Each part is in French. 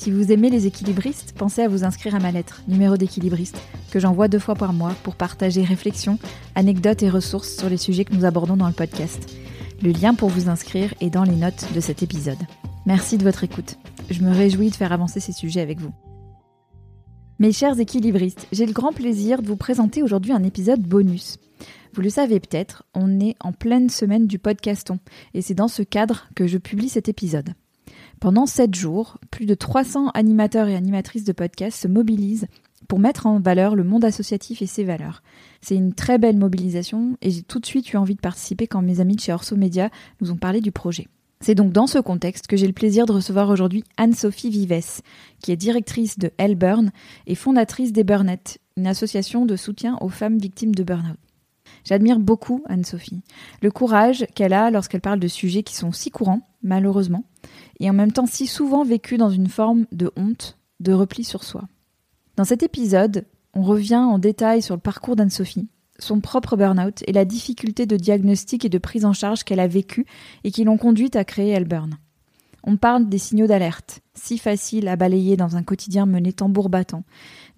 Si vous aimez les équilibristes, pensez à vous inscrire à ma lettre, numéro d'équilibriste, que j'envoie deux fois par mois pour partager réflexions, anecdotes et ressources sur les sujets que nous abordons dans le podcast. Le lien pour vous inscrire est dans les notes de cet épisode. Merci de votre écoute. Je me réjouis de faire avancer ces sujets avec vous. Mes chers équilibristes, j'ai le grand plaisir de vous présenter aujourd'hui un épisode bonus. Vous le savez peut-être, on est en pleine semaine du podcaston, et c'est dans ce cadre que je publie cet épisode. Pendant 7 jours, plus de 300 animateurs et animatrices de podcasts se mobilisent pour mettre en valeur le monde associatif et ses valeurs. C'est une très belle mobilisation et j'ai tout de suite eu envie de participer quand mes amis de chez Orso Media nous ont parlé du projet. C'est donc dans ce contexte que j'ai le plaisir de recevoir aujourd'hui Anne-Sophie Vives, qui est directrice de Hellburn et fondatrice des Burnettes, une association de soutien aux femmes victimes de burn-out. J'admire beaucoup Anne-Sophie, le courage qu'elle a lorsqu'elle parle de sujets qui sont si courants, malheureusement, et en même temps si souvent vécus dans une forme de honte, de repli sur soi. Dans cet épisode, on revient en détail sur le parcours d'Anne-Sophie, son propre burn-out et la difficulté de diagnostic et de prise en charge qu'elle a vécu et qui l'ont conduite à créer Elburn. On parle des signaux d'alerte, si faciles à balayer dans un quotidien mené tambour battant,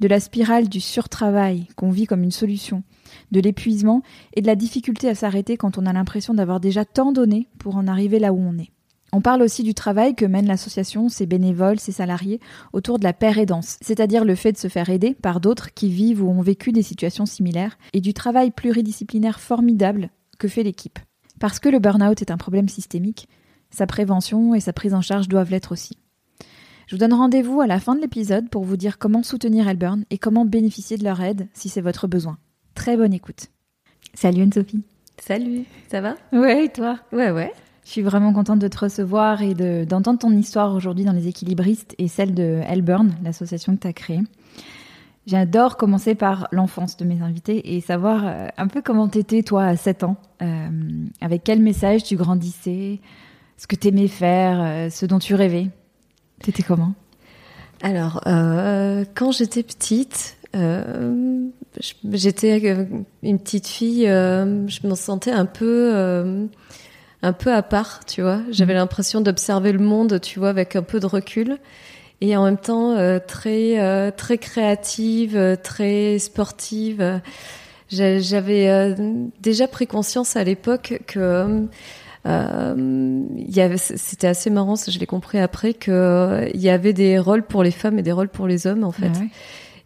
de la spirale du surtravail qu'on vit comme une solution, de l'épuisement et de la difficulté à s'arrêter quand on a l'impression d'avoir déjà tant donné pour en arriver là où on est. On parle aussi du travail que mène l'association, ses bénévoles, ses salariés, autour de la paire aidance, c'est-à-dire le fait de se faire aider par d'autres qui vivent ou ont vécu des situations similaires, et du travail pluridisciplinaire formidable que fait l'équipe. Parce que le burn-out est un problème systémique, sa prévention et sa prise en charge doivent l'être aussi. Je vous donne rendez-vous à la fin de l'épisode pour vous dire comment soutenir Elburn et comment bénéficier de leur aide si c'est votre besoin. Très bonne écoute. Salut Anne-Sophie. Salut, ça va? Ouais, et toi? Ouais, ouais. Je suis vraiment contente de te recevoir et d'entendre ton histoire aujourd'hui dans Les Équilibristes et celle de Hellburn, l'association que tu as créée. J'adore commencer par l'enfance de mes invités et savoir euh, un peu comment t'étais toi à 7 ans, euh, avec quel message tu grandissais, ce que t'aimais faire, euh, ce dont tu rêvais. T'étais comment? Alors, quand j'étais petite, j'étais une petite fille, je me sentais un peu un peu à part, tu vois. J'avais mm. l'impression d'observer le monde, tu vois, avec un peu de recul et en même temps euh, très euh, très créative, euh, très sportive. J'avais déjà pris conscience à l'époque que c'était assez marrant, je l'ai compris après, que il y avait des rôles pour les femmes et des rôles pour les hommes en fait. Ah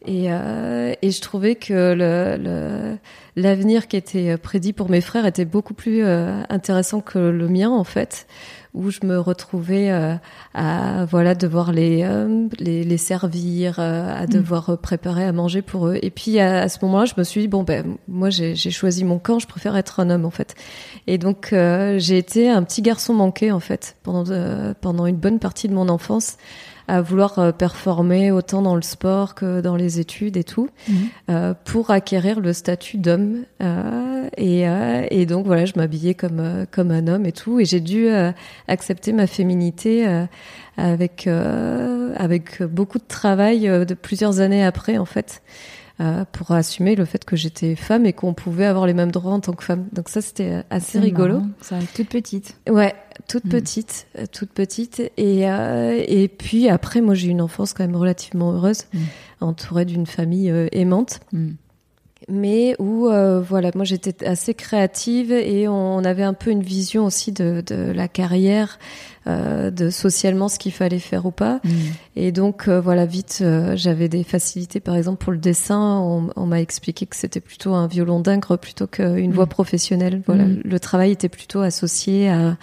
et, euh, et je trouvais que le, l'avenir qui était prédit pour mes frères était beaucoup plus euh, intéressant que le mien en fait, où je me retrouvais euh, à voilà devoir les les, les, servir, à mm. devoir préparer à manger pour eux. Et puis à, ce moment-là, je me suis dit bon ben moi j'ai, j'ai choisi mon camp, je préfère être un homme en fait. Et donc j'ai été un petit garçon manqué en fait pendant pendant une bonne partie de mon enfance à vouloir euh, performer autant dans le sport que dans les études et tout, mhm. euh, pour acquérir le statut d'homme. Euh, et, euh, et, donc voilà, je m'habillais comme euh, comme un homme et tout, et j'ai dû accepter ma féminité avec avec beaucoup de travail de plusieurs années après en fait. Euh, pour assumer le fait que j'étais femme et qu'on pouvait avoir les mêmes droits en tant que femme. Donc ça, c'était assez rigolo. Ça, toute petite. Ouais, toute mm. petite, euh, toute petite. Et, euh, et puis après, moi, j'ai eu une enfance quand même relativement heureuse, mm. entourée d'une famille aimante. Mm. Mais où euh, voilà, moi j'étais assez créative et on, avait un peu une vision aussi de, de la carrière, euh, de socialement ce qu'il fallait faire ou pas. Mm. Et donc euh, voilà, vite j'avais des facilités, par exemple pour le dessin, on, on m'a expliqué que c'était plutôt un violon d'ingre plutôt qu'une mm. voix professionnelle. Voilà, mm. le travail était plutôt associé à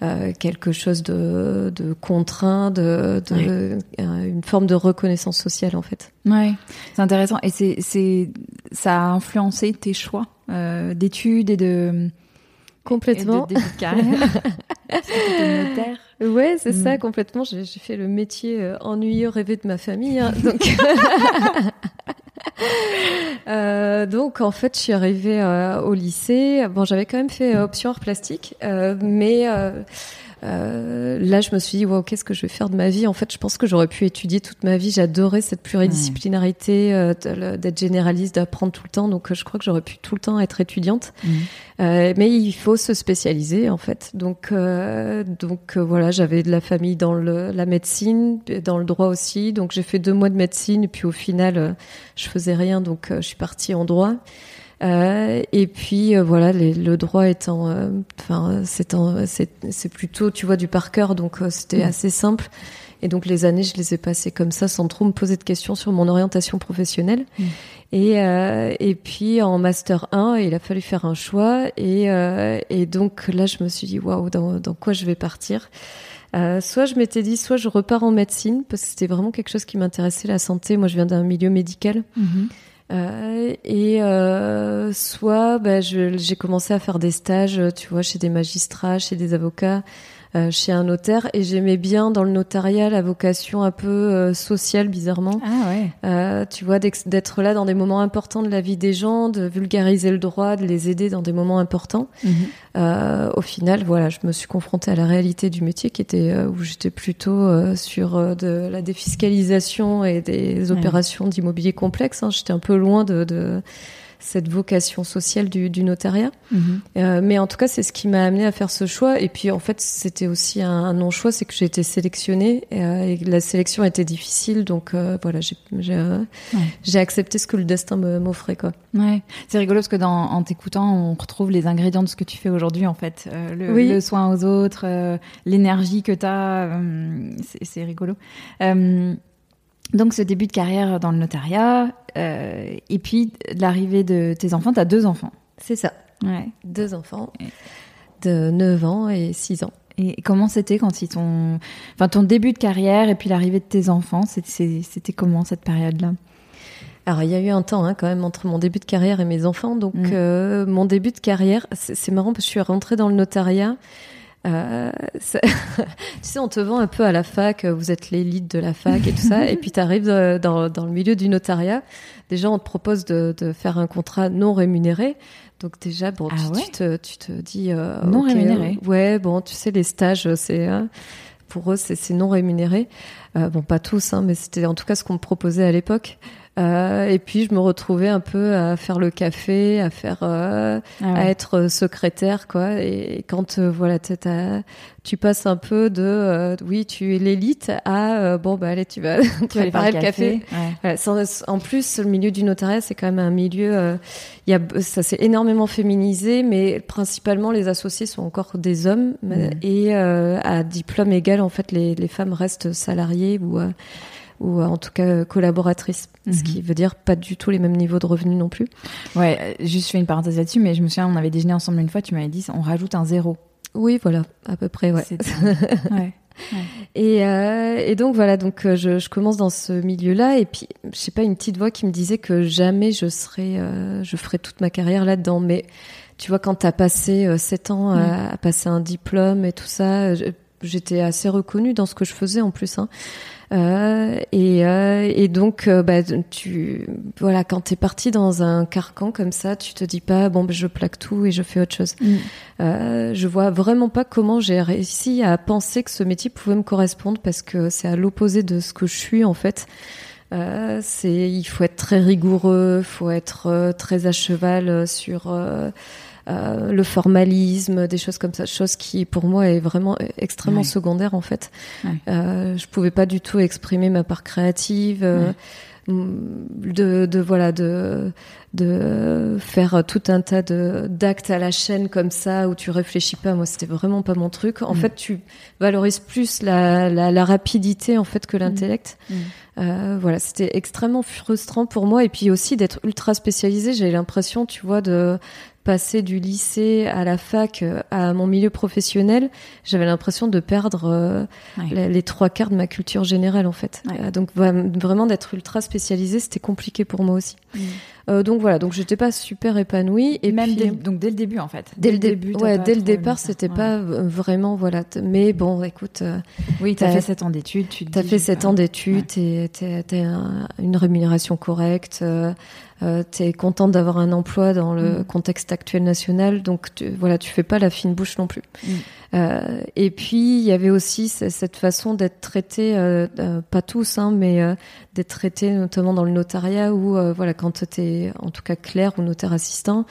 euh, quelque chose de, de contraint, de, de euh, une forme de reconnaissance sociale en fait. Ouais, c'est intéressant et c'est c'est ça a influencé tes choix euh, d'études et de complètement et de, de carrière. ouais, c'est ça mm. complètement. J'ai fait le métier euh, ennuyeux rêvé de ma famille, hein, donc. Euh, donc en fait, je suis arrivée euh, au lycée. Bon, j'avais quand même fait euh, option art plastique, euh, mais euh, là, je me suis dit, wow, qu'est-ce que je vais faire de ma vie? En fait, je pense que j'aurais pu étudier toute ma vie. J'adorais cette pluridisciplinarité, euh, d'être généraliste, d'apprendre tout le temps. Donc, je crois que j'aurais pu tout le temps être étudiante. Mmh. Euh, mais il faut se spécialiser, en fait. Donc, euh, donc voilà, j'avais de la famille dans le, la médecine, dans le droit aussi. Donc, j'ai fait deux mois de médecine. Et puis, au final, je faisais rien. Donc, je suis partie en droit. Euh, et puis euh, voilà, les, le droit étant, euh, enfin c'est c'est plutôt tu vois du par cœur, donc euh, c'était mm. assez simple. Et donc les années, je les ai passées comme ça, sans trop me poser de questions sur mon orientation professionnelle. Mm. Et et puis en master 1, il a fallu faire un choix. Et et donc là, je me suis dit waouh, dans, dans quoi je vais partir? Euh, soit je m'étais dit, soit je repars en médecine parce que c'était vraiment quelque chose qui m'intéressait, la santé. Moi, je viens d'un milieu médical. Mm-hmm. Euh, et euh, soit bah, j'ai commencé à faire des stages, tu vois, chez des magistrats, chez des avocats, euh, chez un notaire et j'aimais bien dans le notariat la vocation un peu euh, sociale bizarrement. Ah ouais. Euh, tu vois d'être là dans des moments importants de la vie des gens, de vulgariser le droit, de les aider dans des moments importants. Mhm. Euh, au final, voilà, je me suis confrontée à la réalité du métier qui était où j'étais plutôt sur de la défiscalisation et des opérations d'immobilier complexe. Hein. J'étais un peu loin de, de cette vocation sociale du, du notariat. Mhm. Euh, mais en tout cas, c'est ce qui m'a amené à faire ce choix. Et puis, en fait, c'était aussi un, non-choix, c'est que j'ai été sélectionnée euh, et, la sélection était difficile. Donc, euh, voilà, j'ai accepté ce que le destin m'offrait. quoi. Ouais, c'est rigolo parce que dans, en t'écoutant, on retrouve les ingrédients de ce que tu fais aujourd'hui, en fait. Le, le, soin aux autres, l'énergie que tu as, c'est rigolo. Donc ce début de carrière dans le notariat, euh, et puis l'arrivée de tes enfants, tu as deux enfants. C'est ça. Ouais. Deux enfants de 9 ans et 6 ans. Et comment c'était quand ils t'ont... Enfin ton début de carrière et puis l'arrivée de tes enfants, c'était comment cette période-là? Alors il y a eu un temps hein, quand même entre mon début de carrière et mes enfants. Donc mm. euh, mon début de carrière, c'est marrant parce que je suis rentrée dans le notariat. Euh, tu sais, on te vend un peu à la fac, euh, vous êtes l'élite de la fac et tout ça, et puis tu arrives euh, dans, dans, le milieu du notariat. Déjà, on te propose de, de faire un contrat non rémunéré. Donc déjà, bon, ah tu, te, tu, te, dis... Euh, non rémunéré Ouais, bon, tu sais, les stages, c'est... Hein, pour eux, c'est non rémunéré. Euh, bon, pas tous, hein, mais c'était en tout cas ce qu'on me proposait à l'époque. Euh, et puis je me retrouvais un peu à faire le café, à faire, euh, ah à être secrétaire, quoi. Et, quand euh, voilà, tu passes un peu de, euh, oui, tu es l'élite, à bon bah allez, tu vas tu vas faire le café. en plus, le milieu du notariat, c'est quand même un milieu, il y a, ça s'est énormément féminisé, mais principalement les associés sont encore des hommes. Et à diplôme égal, en fait, les, les femmes restent salariées ou ou en tout cas collaboratrice, ce mhm. qui veut dire pas du tout les mêmes niveaux de revenus non plus. Ouais, euh, juste fais une parenthèse là-dessus, mais je me souviens, on avait déjeuné ensemble une fois, tu m'avais dit, on rajoute un zéro. Oui, voilà, à peu près, ouais. ouais. Et, euh, et, donc voilà, donc euh, je, je commence dans ce milieu-là et puis je sais pas une petite voix qui me disait que jamais je serais, euh, je ferais toute ma carrière là-dedans. Mais tu vois, quand t'as passé euh, sept ans à, à, passer un diplôme et tout ça, j'étais assez reconnue dans ce que je faisais en plus. Hein. Euh, et, euh, et, donc, euh, bah, tu, voilà, quand t'es parti dans un carcan comme ça, tu te dis pas bon, bah, je plaque tout et je fais autre chose. Mm. Euh, je vois vraiment pas comment j'ai réussi à penser que ce métier pouvait me correspondre parce que c'est à l'opposé de ce que je suis en fait. Euh, c'est il faut être très rigoureux, faut être très à cheval sur euh, le formalisme, des choses comme ça, chose qui pour moi est vraiment extrêmement secondaire en fait. Euh, je pouvais pas du tout exprimer ma part créative. Euh, de, de voilà de de faire tout un tas de d'actes à la chaîne comme ça où tu réfléchis pas moi c'était vraiment pas mon truc en mm. fait tu valorises plus la, la, la, rapidité en fait que mm. l'intellect mm. euh, voilà c'était extrêmement frustrant pour moi et puis aussi d'être ultra spécialisé j'avais l'impression tu vois de passer du lycée à la fac euh, à mon milieu professionnel, j'avais l'impression de perdre euh, les, trois quarts de ma culture générale en fait. Euh, donc vraiment d'être ultra spécialisée, c'était compliqué pour moi aussi. Mm. donc voilà, donc j'étais pas super épanouie et même dès, donc dès le début en fait. Dès, le début, ouais, dès le départ, c'était pas vraiment voilà. Mais bon, écoute. oui, t'as fait sept ans d'études, tu. T'as fait sept ans d'études, t'as une rémunération correcte euh, tu es contente d'avoir un emploi dans le mm. contexte actuel national, donc tu, voilà, tu fais pas la fine bouche non plus. Mm. Euh, et puis il y avait aussi cette façon d'être traité, euh, euh, pas tous, hein, mais euh, d'être traité notamment dans le notariat où voilà, quand tu es en tout cas clerc ou notaire assistant,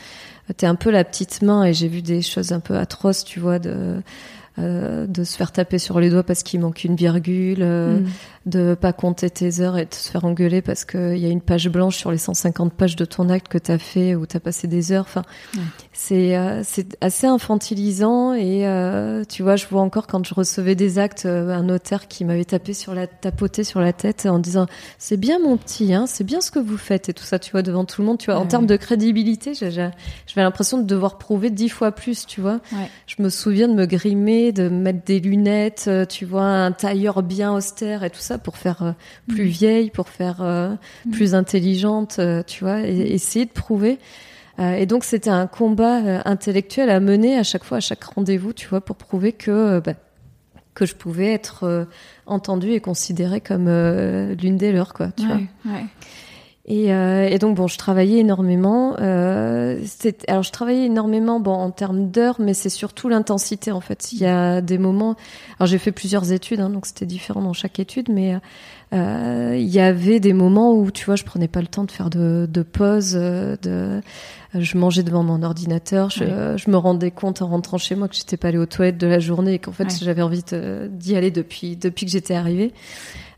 tu es un peu la petite main et j'ai vu des choses un peu atroces, tu vois, de euh, de se faire taper sur les doigts parce qu'il manque une virgule, euh, mm. De pas compter tes heures et de se faire engueuler parce qu'il y a une page blanche sur les 150 pages de ton acte que tu as fait ou tu as passé des heures. Enfin, c'est euh, c'est assez infantilisant et euh, tu vois, je vois encore quand je recevais des actes, un notaire qui m'avait tapé sur la tapoté sur la tête en disant c'est bien mon petit, hein, c'est bien ce que vous faites et tout ça, tu vois, devant tout le monde. Tu vois, en termes de crédibilité, j'avais l'impression de devoir prouver dix fois plus, tu vois. Je me souviens de me grimer de mettre des lunettes, euh, tu vois, un tailleur bien austère et tout ça pour faire euh, plus mm. vieille, pour faire euh, mm. plus intelligente, tu vois, et mm. essayer de prouver. et donc c'était un combat intellectuel à mener à chaque fois, à chaque rendez-vous, tu vois, pour prouver que bah, que je pouvais être entendue et considérée comme l'une des leurs, quoi, tu vois. Et, euh, et, donc bon, je travaillais énormément. Euh, alors je travaillais énormément, bon en termes d'heures, mais c'est surtout l'intensité en fait. Il y a des moments. Alors j'ai fait plusieurs études, hein, donc c'était différent dans chaque étude, mais euh, il y avait des moments où tu vois, je prenais pas le temps de faire de, de pause. Euh, de, je mangeais devant mon ordinateur. Je, je, me rendais compte en rentrant chez moi que j'étais pas allée aux toilettes de la journée et qu'en fait j'avais envie d'y aller depuis depuis que j'étais arrivée.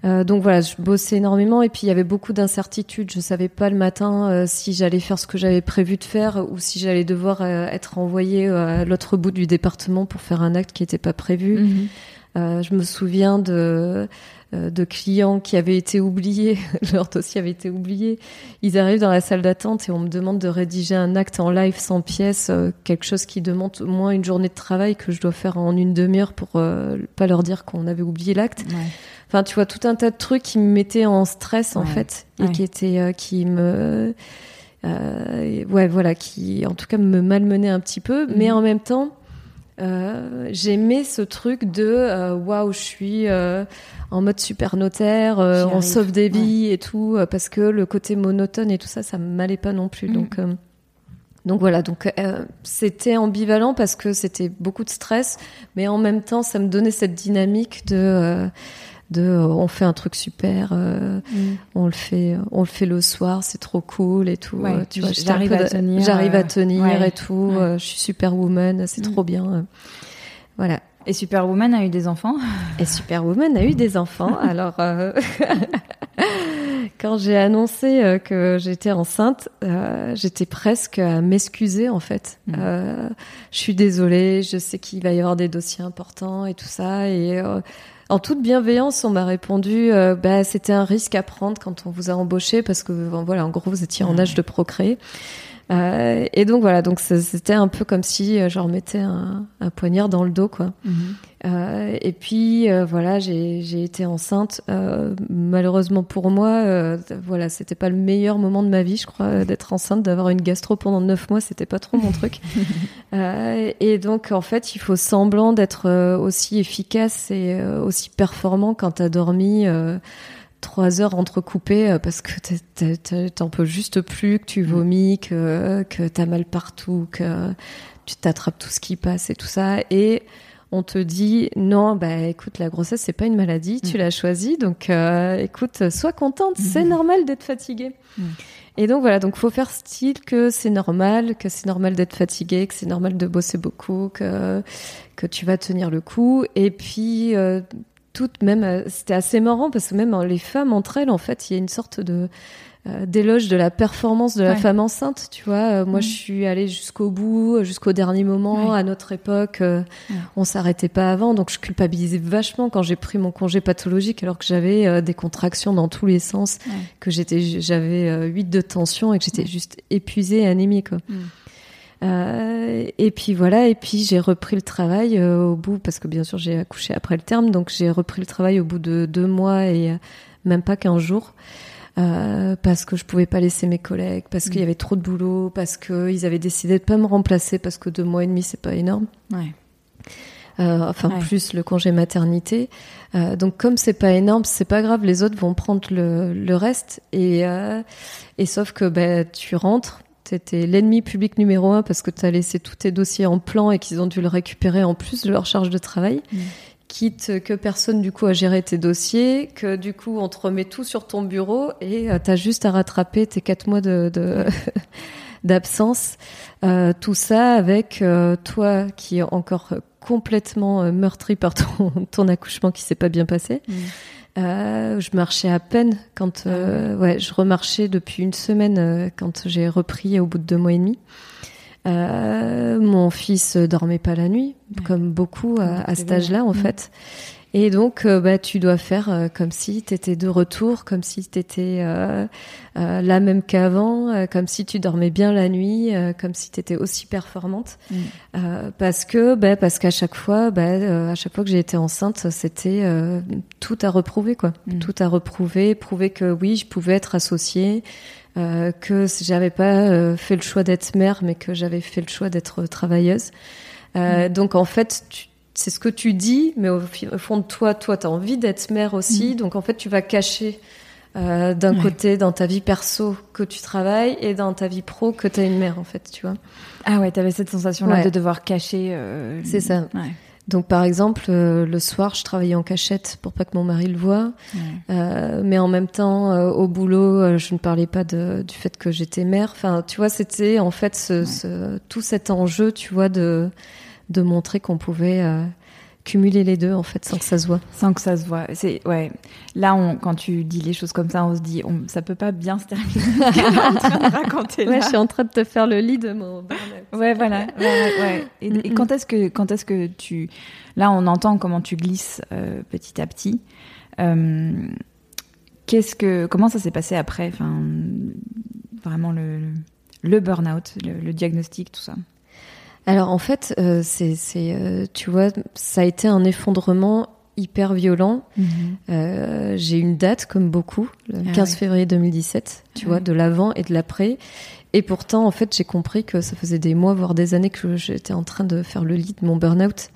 Euh, donc voilà, je bossais énormément et puis il y avait beaucoup d'incertitudes. Je savais pas le matin euh, si j'allais faire ce que j'avais prévu de faire ou si j'allais devoir euh, être envoyée à l'autre bout du département pour faire un acte qui n'était pas prévu. Mhm. je me souviens de de clients qui avaient été oubliés, leur dossier avait été oublié. Ils arrivent dans la salle d'attente et on me demande de rédiger un acte en live sans pièce, quelque chose qui demande au moins une journée de travail que je dois faire en une demi-heure pour pas leur dire qu'on avait oublié l'acte. Ouais. Enfin, tu vois, tout un tas de trucs qui me mettaient en stress, en fait, et qui étaient, euh, qui me, euh, ouais, voilà, qui, en tout cas, me malmenaient un petit peu, mais mhm. en même temps, euh, j'aimais ce truc de euh, waouh, je suis en mode super notaire, on sauve des vies et tout, parce que le côté monotone et tout ça, ça m'allait pas non plus. Mhm. Donc, donc voilà, donc c'était ambivalent parce que c'était beaucoup de stress, mais en même temps, ça me donnait cette dynamique de de euh, on fait un truc super euh, mm. on le fait on le fait le soir c'est trop cool et tout euh, tu vois j'arrive à tenir j'arrive à tenir et tout je suis superwoman c'est mm. trop bien voilà et Superwoman a eu des enfants? Et Superwoman a eu des enfants. Alors, quand j'ai annoncé que j'étais enceinte, j'étais presque à m'excuser en fait. Mm. je suis désolée, je sais qu'il va y avoir des dossiers importants et tout ça. Et en toute bienveillance, on m'a répondu, euh, bah, c'était un risque à prendre quand on vous a embauché parce que, voilà, en gros, vous étiez en âge de procréer. Euh, et donc voilà, donc c'était un peu comme si euh, je remettais un, un poignard dans le dos, quoi. Mhm. Euh, et puis euh, voilà, j'ai été enceinte. Malheureusement pour moi, voilà, c'était pas le meilleur moment de ma vie, je crois, d'être enceinte, d'avoir une gastro pendant neuf mois, c'était pas trop mon truc. et donc en fait, il faut semblant d'être aussi efficace et aussi performant quand t'as dormi trois heures entrecoupées euh, parce que t'en peux juste plus, que tu mm. vomis, que, que t'as mal partout, que tu t'attrapes tout ce qui passe et tout ça. Et on te dit non, bah écoute, la grossesse c'est pas une maladie, tu mm. l'as choisie, donc euh, écoute, sois contente, c'est mm. normal d'être fatiguée. Et donc voilà, donc faut faire style que c'est normal, que c'est normal d'être fatigué, que c'est normal de bosser beaucoup, que que tu vas tenir le coup. Et puis euh, toutes, même, c'était assez marrant parce que même hein, les femmes entre elles, en fait, il y a une sorte de euh, d'éloge de la performance de la femme enceinte, tu vois. Euh, moi, mm. je suis allée jusqu'au bout, jusqu'au dernier moment. À notre époque, euh, on s'arrêtait pas avant, donc je culpabilisais vachement quand j'ai pris mon congé pathologique, alors que j'avais des contractions dans tous les sens, que j'étais, j'avais 8 de tension et que j'étais juste épuisée, anémique. Quoi. Mm. et puis voilà, et puis j'ai repris le travail au bout, parce que bien sûr j'ai accouché après le terme, donc j'ai repris le travail au bout de deux mois et même pas qu'un jour. Euh, parce que je pouvais pas laisser mes collègues, parce qu'il y mm. avait trop de boulot, parce qu'ils avaient décidé de pas me remplacer, parce que deux mois et demi c'est pas énorme. Ouais. Euh, enfin plus le congé maternité. Euh, donc comme c'est pas énorme, c'est pas grave, les autres vont prendre le, le reste et euh, et sauf que ben tu rentres, t'étais l'ennemi public numéro un parce que tu as laissé tous tes dossiers en plan et qu'ils ont dû le récupérer en plus de leur charge de travail. Mm quitte que personne du coup a géré tes dossiers, que du coup on te remet tout sur ton bureau et euh, tu as juste à rattraper tes quatre mois de, d'absence. Euh, tout ça avec euh, toi qui est encore complètement meurtri par ton, ton accouchement qui s'est pas bien passé. Mm. je marchais à peine quand ah ouais je remarchais depuis une semaine quand j'ai repris au bout de deux mois et demi. Euh, mon fils dormait pas la nuit, comme beaucoup à, cet âge-là en mm. fait. Et donc, euh, bah, tu dois faire euh, comme si tu étais de retour, comme si tu étais euh, là même qu'avant, comme si tu dormais bien la nuit, comme si tu étais aussi performante. Mm. parce que, bah, parce qu'à chaque fois, bah, à chaque fois que j'ai été enceinte, c'était tout à reprouver, quoi. Mm. Tout à reprouver, prouver que oui, je pouvais être associée, que j'avais pas fait le choix d'être mère, mais que j'avais fait le choix d'être travailleuse. Mm. Donc en fait, c'est ce que tu dis, mais au, fond de toi, toi, tu as envie d'être mère aussi. Mm. Donc en fait, tu vas cacher euh, d'un côté dans ta vie perso que tu travailles et dans ta vie pro que tu as une mère, en fait, tu vois. Ah ouais, tu avais cette sensation-là de devoir cacher. C'est ça. Ouais. Donc par exemple, euh, le soir, je travaillais en cachette pour pas que mon mari le voie, euh, mais en même temps, euh, au boulot, je ne parlais pas de, du fait que j'étais mère. Enfin, tu vois, c'était en fait ce, tout cet enjeu, tu vois, de de montrer qu'on pouvait cumuler les deux en fait sans que ça se voit. Sans que ça se voit. C'est ouais. Là, on, quand tu dis les choses comme ça, on se dit, on, ça peut pas bien se terminer. en train de raconter ouais, je suis en train de te faire le lit de mon. ouais, voilà. ouais, Et, quand est-ce que quand est-ce que tu là, on entend comment tu glisses euh, petit à petit. Euh, qu'est-ce que comment ça s'est passé après Enfin, vraiment le le burn-out, le diagnostic, tout ça? Alors en fait, euh, c'est, euh, tu vois, ça a été un effondrement hyper violent. Mhm. Euh, j'ai une date comme beaucoup, le 15 ah février 2017, tu vois, de l'avant et de l'après. Et pourtant, en fait, j'ai compris que ça faisait des mois, voire des années que j'étais en train de faire le lit de mon burn-out.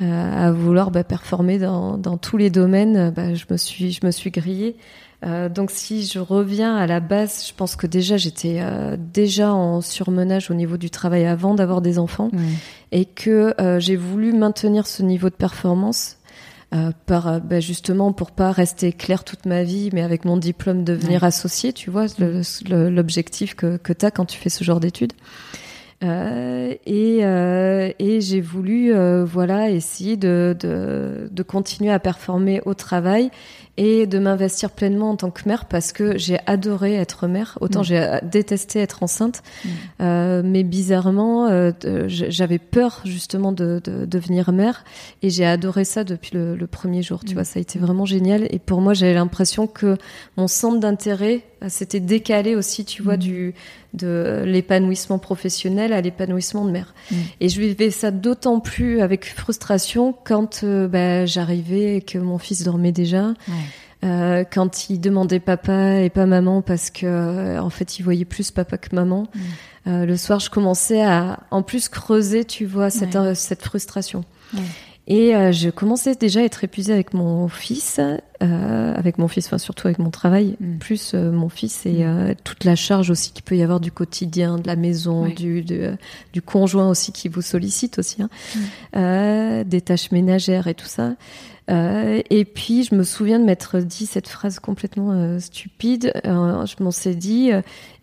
à vouloir bah, performer dans, dans, tous les domaines, bah, je me suis je me suis grillée euh, donc si je reviens à la base, je pense que déjà j'étais euh, déjà en surmenage au niveau du travail avant d'avoir des enfants et que euh, j'ai voulu maintenir ce niveau de performance par bah, justement pour pas rester clair toute ma vie, mais avec mon diplôme devenir associé, tu vois l'objectif que, que tu as quand tu fais ce genre d'études. Euh, et, euh, et j'ai voulu euh, voilà essayer de, de, de, continuer à performer au travail et de m'investir pleinement en tant que mère parce que j'ai adoré être mère. Autant mm. j'ai détesté être enceinte, mm. euh, mais bizarrement, euh, j'avais peur justement de, de, devenir mère et j'ai adoré ça depuis le, le premier jour. Tu mm. vois, ça a été vraiment génial. Et pour moi, j'avais l'impression que mon centre d'intérêt s'était décalé aussi, tu vois, du de l'épanouissement professionnel à l'épanouissement de mère. Et je vivais ça d'autant plus avec frustration quand euh, bah, j'arrivais et que mon fils dormait déjà. Euh, quand il demandait papa et pas maman parce que euh, en fait il voyait plus papa que maman. Mm. le soir, je commençais à en plus creuser, tu vois, cette, cette frustration. Et euh, je commençais déjà à être épuisée avec mon fils, euh, avec mon fils, enfin surtout avec mon travail, mm. plus euh, mon fils et mm. toute la charge aussi qu'il peut y avoir du quotidien, de la maison, du, du conjoint aussi qui vous sollicite aussi, hein, mm. des tâches ménagères et tout ça. Et puis je me souviens de m'être dit cette phrase complètement stupide. je m'en suis dit,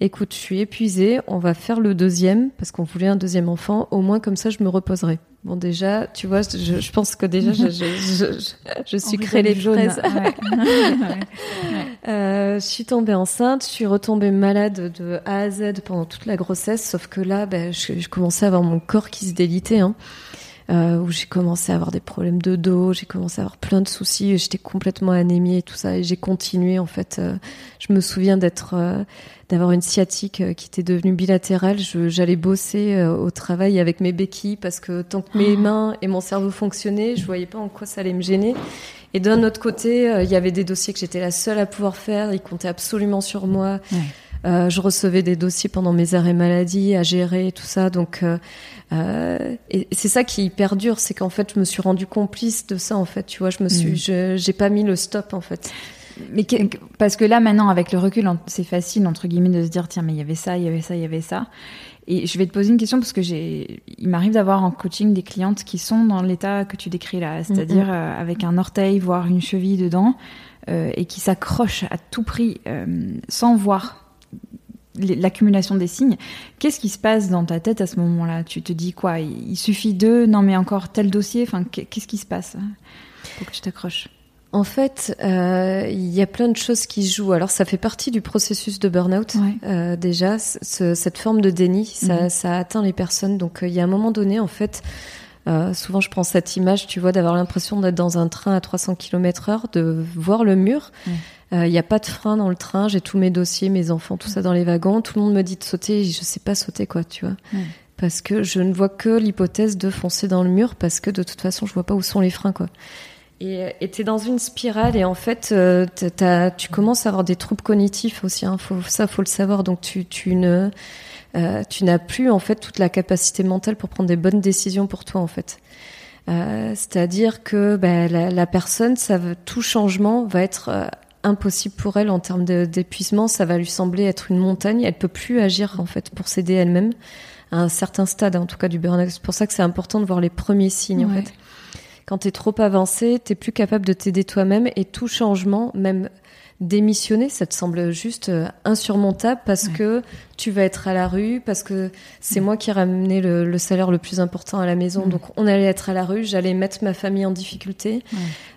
écoute, je suis épuisée, on va faire le deuxième parce qu'on voulait un deuxième enfant. Au moins comme ça, je me reposerai Bon, déjà, tu vois, je, je pense que déjà, je, je, je, suis créé les fraises. euh, je suis tombée enceinte, je suis retombée malade de A à Z pendant toute la grossesse, sauf que là, ben, je, je commençais à avoir mon corps qui se délitait. Hein euh, où j'ai commencé à avoir des problèmes de dos, j'ai commencé à avoir plein de soucis, j'étais complètement anémie et tout ça, et j'ai continué en fait. Euh, je me souviens d'être, euh, d'avoir une sciatique euh, qui était devenue bilatérale. j'allais bosser au travail avec mes béquilles parce que tant que mes ah. mains et mon cerveau fonctionnaient, je voyais pas en quoi ça allait me gêner. Et d'un autre côté, il y avait des dossiers que j'étais la seule à pouvoir faire. Ils comptaient absolument sur moi. Euh, je recevais des dossiers pendant mes arrêts maladie à gérer tout ça. Donc, euh, euh, et c'est ça qui perdure, c'est qu'en fait, je me suis rendue complice de ça. En fait, tu vois, je me suis, mm. j'ai pas mis le stop en fait. Mais parce que là, maintenant, avec le recul, c'est facile entre guillemets de se dire tiens, mais il y avait ça, il y avait ça, il y avait ça. Et je vais te poser une question parce que j'ai, il m'arrive d'avoir en coaching des clientes qui sont dans l'état que tu décris là, c'est-à-dire euh, avec un orteil, voire une cheville dedans, euh, et qui s'accrochent à tout prix euh, sans voir l'accumulation des signes. Qu'est-ce qui se passe dans ta tête à ce moment-là? Tu te dis quoi? Il suffit de non mais encore tel dossier. Enfin, qu'est-ce qui se passe? Pour que tu t'accroches en fait, euh, il y a plein de choses qui jouent. Alors, ça fait partie du processus de burn-out. Euh, déjà, cette forme de déni, ça, mhm. ça, atteint les personnes. Donc, euh, il y a un moment donné, en fait, souvent je prends cette image, tu vois, d'avoir l'impression d'être dans un train à 300 km heure, de voir le mur. Il euh, n'y a pas de frein dans le train, j'ai tous mes dossiers, mes enfants, tout ça dans les wagons. Tout le monde me dit de sauter, je sais pas sauter quoi, tu vois. Parce que je ne vois que l'hypothèse de foncer dans le mur parce que de toute façon je vois pas où sont les freins quoi. Et es dans une spirale et en fait euh, tu commences à avoir des troubles cognitifs aussi. Hein. Faut, ça faut le savoir. Donc tu, tu ne euh, tu n'as plus en fait toute la capacité mentale pour prendre des bonnes décisions pour toi en fait. C'est-à-dire que bah, la, la, personne, ça tout changement va être impossible pour elle en termes d'épuisement. Ça va lui sembler être une montagne. Elle peut plus agir en fait pour s'aider elle-même à un certain stade, en tout cas du burn-out. C'est pour ça que c'est important de voir les premiers signes en fait. Quand tu es trop avancé, tu plus capable de t'aider toi-même et tout changement, même démissionner, ça te semble juste euh, insurmontable parce que tu vas être à la rue, parce que c'est moi qui ai ramené le, salaire le plus important à la maison, donc on allait être à la rue, j'allais mettre ma famille en difficulté.